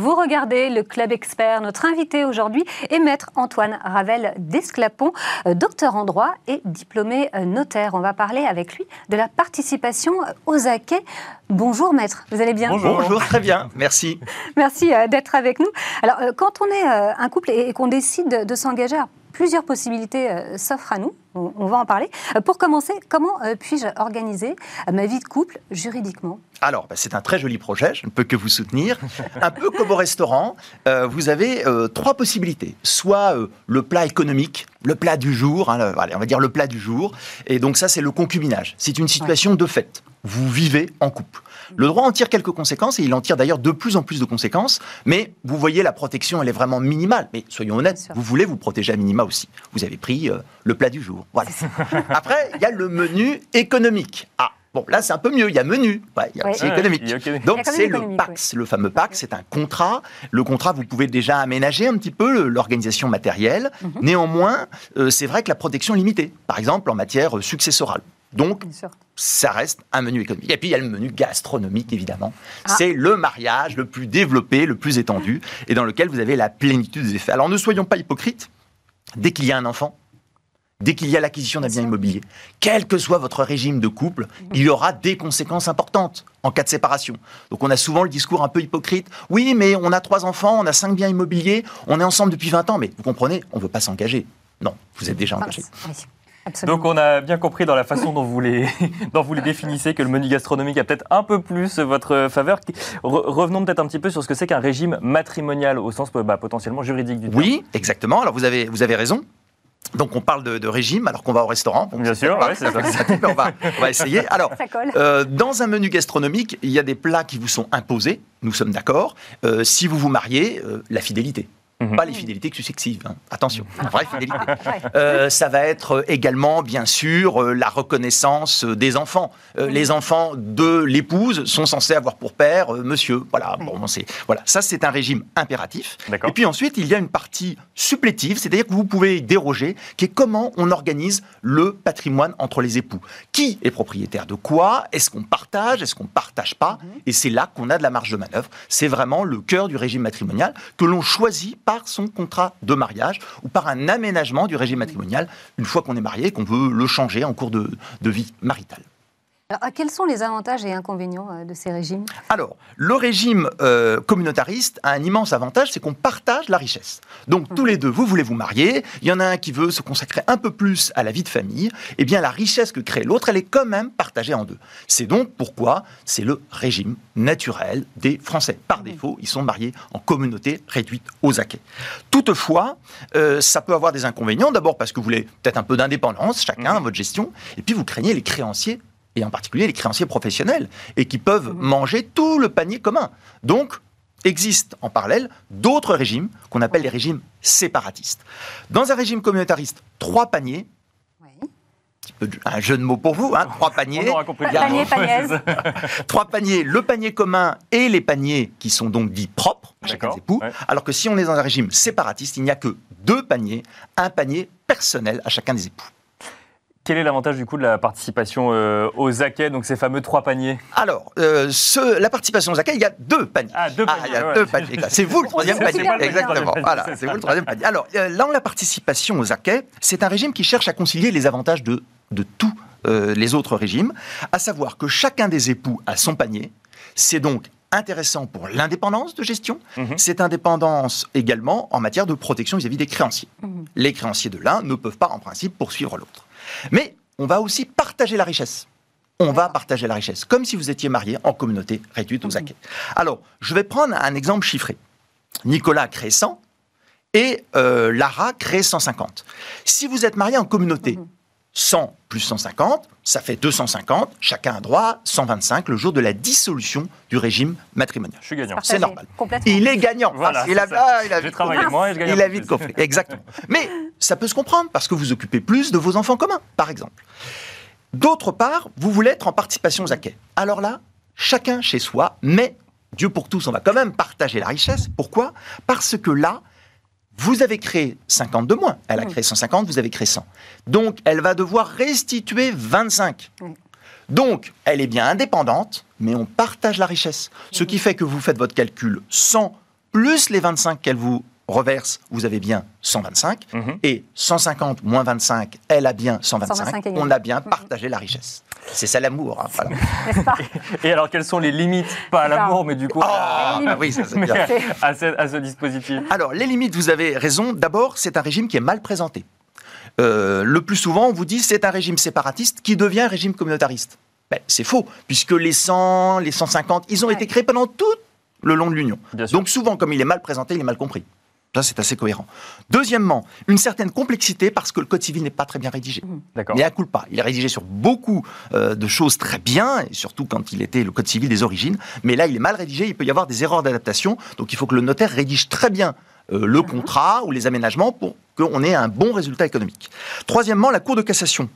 Vous regardez le Club Expert. Notre invité aujourd'hui est Maître Antoine Ravel d'Esclapon, euh, docteur en droit et diplômé euh, notaire. On va parler avec lui de la participation euh, aux acquets. Bonjour Maître, vous allez bien? Bonjour. Bonjour, très bien, merci. Merci d'être avec nous. Alors, quand on est un couple et, qu'on décide de, s'engager, alors, plusieurs possibilités euh, s'offrent à nous. On, on va en parler. Euh, pour commencer, comment euh, puis-je organiser ma vie de couple juridiquement? Alors, bah, c'est un très joli projet, je ne peux que vous soutenir. Un peu comme au restaurant, vous avez trois possibilités. Soit le plat économique, le plat du jour, hein, le- allez, on va dire le plat du jour, et donc ça c'est le concubinage. C'est une situation de fait. Vous vivez en couple. Le droit en tire quelques conséquences, et il en tire d'ailleurs de plus en plus de conséquences, mais vous voyez, la protection, elle est vraiment minimale. Mais soyons honnêtes, vous voulez vous protéger à minima aussi. Vous avez pris euh, le plat du jour. Voilà. Après, il y a le menu économique. Ah, bon, là c'est un peu mieux, il y a menu, Ouais, il y a aussi économique. Donc c'est le PAX, le fameux PAX, c'est un contrat. Le contrat, vous pouvez déjà aménager un petit peu l'organisation matérielle. Mhm. Néanmoins, euh, c'est vrai que la protection est limitée, par exemple en matière euh, successorale. Donc, ça reste un menu économique. Et puis, il y a le menu gastronomique, évidemment. Ah. C'est le mariage le plus développé, le plus étendu, et dans lequel vous avez la plénitude des effets. Alors, ne soyons pas hypocrites. Dès qu'il y a un enfant, dès qu'il y a l'acquisition d'un Bien immobilier, quel que soit votre régime de couple, il y aura des conséquences importantes en cas de séparation. Donc on a souvent le discours un peu hypocrite. Oui, mais on a trois enfants, on a cinq biens immobiliers, on est ensemble depuis 20 ans, mais vous comprenez, on ne veut pas s'engager. Non, vous êtes déjà engagé. Absolument. Donc on a bien compris dans la façon dont vous les, dont vous les définissez que le menu gastronomique a peut-être un peu plus votre faveur. Re- revenons peut-être un petit peu sur ce que c'est qu'un régime matrimonial au sens bah, potentiellement juridique du terme. Oui, exactement. Alors vous avez, vous avez raison. Donc on parle de, de régime alors qu'on va au restaurant. Bon, Bien c'est sûr, ouais, c'est ça. mais on, va, on va essayer. Alors, Ça colle. euh, dans un menu gastronomique, il y a des plats qui vous sont imposés, nous sommes d'accord. Euh, si vous vous mariez, euh, la fidélité. Mhm. Pas les fidélités successives, hein. attention, la vraie fidélité. Euh, ça va être également, bien sûr, euh, la reconnaissance euh, des enfants. Euh, Les enfants de l'épouse sont censés avoir pour père euh, monsieur. Voilà, bon, c'est voilà. Ça, c'est un régime impératif. Et puis ensuite, il y a une partie supplétive, c'est-à-dire que vous pouvez y déroger, qui est comment on organise le patrimoine entre les époux. Qui est propriétaire de quoi? Est-ce qu'on partage? Est-ce qu'on partage pas? Et c'est là qu'on a de la marge de manœuvre. C'est vraiment le cœur du régime matrimonial que l'on choisit par son contrat de mariage ou par un aménagement du régime matrimonial une fois qu'on est marié et qu'on veut le changer en cours de, de vie maritale. Alors, quels sont les avantages et inconvénients euh, de ces régimes? Alors, le régime euh, communautariste a un immense avantage, c'est qu'on partage la richesse. Donc, tous les deux, vous voulez vous marier, il y en a un qui veut se consacrer un peu plus à la vie de famille, eh bien, la richesse que crée l'autre, elle est quand même partagée en deux. C'est donc pourquoi c'est le régime naturel des Français. Par défaut, ils sont mariés en communauté réduite aux acquets. Toutefois, euh, ça peut avoir des inconvénients. D'abord parce que vous voulez peut-être un peu d'indépendance, chacun, votre gestion, et puis vous craignez les créanciers et en particulier les créanciers professionnels, et qui peuvent manger tout le panier commun. Donc, existent en parallèle d'autres régimes qu'on appelle les régimes séparatistes. Dans un régime communautariste, trois paniers, Oui. un jeu de mots pour vous, hein, trois paniers. On aura compris. Pa- Panier, paniaise. Trois paniers, le panier commun et les paniers qui sont donc dits propres à chacun des époux. ouais. Alors que si on est dans un régime séparatiste, il n'y a que deux paniers, un panier personnel à chacun des époux. Quel est l'avantage du coup de la participation euh, aux acquets, donc ces fameux trois paniers? Alors, euh, ce- la participation aux accueils, il y a deux paniers. Ah, deux paniers. il y a ouais. deux paniers. C'est vous le troisième panier. Exactement. Voilà, c'est vous le troisième panier. Alors, euh, dans la participation aux acquets, c'est un régime qui cherche à concilier les avantages de, de tous euh, les autres régimes, à savoir que chacun des époux a son panier. C'est donc intéressant pour l'indépendance de gestion. Mhm. C'est indépendance également en matière de protection vis-à-vis des créanciers. Mhm. Les créanciers de l'un ne peuvent pas, en principe, poursuivre l'autre. Mais on va aussi partager la richesse. On va partager la richesse, comme si vous étiez marié en communauté réduite aux acquets. Alors, je vais prendre un exemple chiffré. Nicolas crée 100 et euh, Lara crée 150. Si vous êtes marié en communauté, 100 plus 150, ça fait 250. Chacun a droit à 125 le jour de la dissolution du régime matrimonial. Je suis gagnant. C'est normal. Il est gagnant. Voilà, Ah, il a, ah, il a J'ai vite travaillé compris. moins et je gagne un Il a vite compris, exactement. Mais ça peut se comprendre parce que vous occupez plus de vos enfants communs, par exemple. D'autre part, vous voulez être en participation aux acquets. Alors là, chacun chez soi, mais Dieu pour tous, on va quand même partager la richesse. Pourquoi? Parce que là, vous avez créé 50 de moins. Elle a créé 150, vous avez créé 100. Donc, elle va devoir restituer 25. Oui. Donc, elle est bien indépendante, mais on partage la richesse. Ce qui fait que vous faites votre calcul 100 plus les 25 qu'elle vous reverse, vous avez bien 125. Mhm. Et 150 moins 25, elle a bien 125. 125 égale. on a bien partagé la richesse. C'est ça l'amour. hein, voilà. Et alors, quelles sont les limites? Pas à l'amour, mais du coup Ah, limite. bah oui, ça bien. à, ce, à ce dispositif. Alors, les limites, vous avez raison. D'abord, c'est un régime qui est mal présenté. Euh, le plus souvent, on vous dit c'est un régime séparatiste qui devient un régime communautariste. Ben, c'est faux, puisque les 100, les 150, ils ont Ouais. été créés pendant tout le long de l'Union. Donc souvent, comme il est mal présenté, il est mal compris. Ça, c'est assez cohérent. Deuxièmement, une certaine complexité parce que le Code civil n'est pas très bien rédigé. D'accord. Mais à coup pas. Il est rédigé sur beaucoup euh, de choses très bien, et surtout quand il était le Code civil des origines. Mais là, il est mal rédigé, il peut y avoir des erreurs d'adaptation. Donc il faut que le notaire rédige très bien euh, le contrat ou les aménagements pour qu'on ait un bon résultat économique. Troisièmement, la Cour de cassation,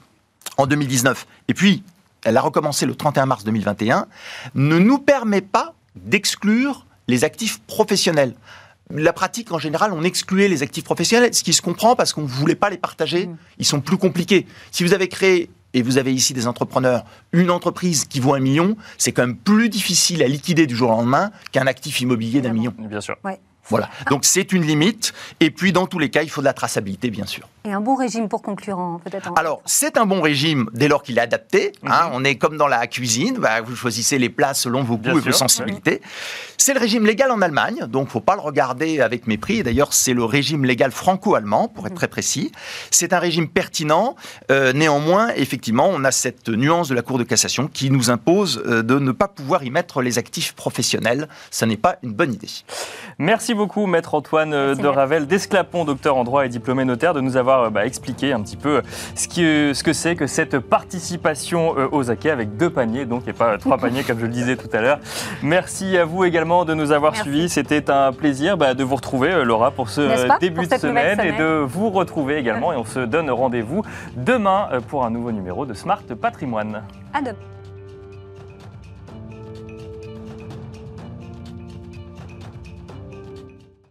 en 2019, et puis elle a recommencé le 31 mars 2021, ne nous permet pas d'exclure les actifs professionnels. La pratique, en général, on excluait les actifs professionnels, ce qui se comprend parce qu'on ne voulait pas les partager. Ils sont plus compliqués. Si vous avez créé, et vous avez ici des entrepreneurs, une entreprise qui vaut un million, c'est quand même plus difficile à liquider du jour au lendemain qu'un actif immobilier d'un million. Bien sûr. Ouais. Voilà. Donc c'est une limite. Et puis, dans tous les cas, il faut de la traçabilité, bien sûr. Et un bon régime pour concurrents, peut-être. en- Alors, c'est un bon régime dès lors qu'il est adapté. hein. Mhm. on est comme dans la cuisine, bah, vous choisissez les plats selon vos Bien goûts et vos sensibilités. C'est le régime légal en Allemagne, donc faut pas le regarder avec mépris. D'ailleurs, c'est le régime légal franco-allemand, pour être très précis. C'est un régime pertinent. Euh, néanmoins, effectivement, on a cette nuance de la Cour de cassation qui nous impose euh, de ne pas pouvoir y mettre les actifs professionnels. Ça n'est pas une bonne idée. Merci beaucoup, Maître Antoine euh, Merci, de Ravel, d'Esclapon, docteur en droit et diplômé notaire, de nous avoir euh, bah, expliqué un petit peu ce, qui, euh, ce que c'est que cette participation euh, aux acquets avec deux paniers, donc et pas euh, trois paniers comme je le disais tout à l'heure. Merci à vous également de nous avoir Merci. suivis. C'était un plaisir bah, de vous retrouver, euh, Laura, pour ce euh, pas, début pour de semaine et de vous retrouver également. Et on se donne rendez-vous demain euh, pour un nouveau numéro de Smart Patrimoine. À demain.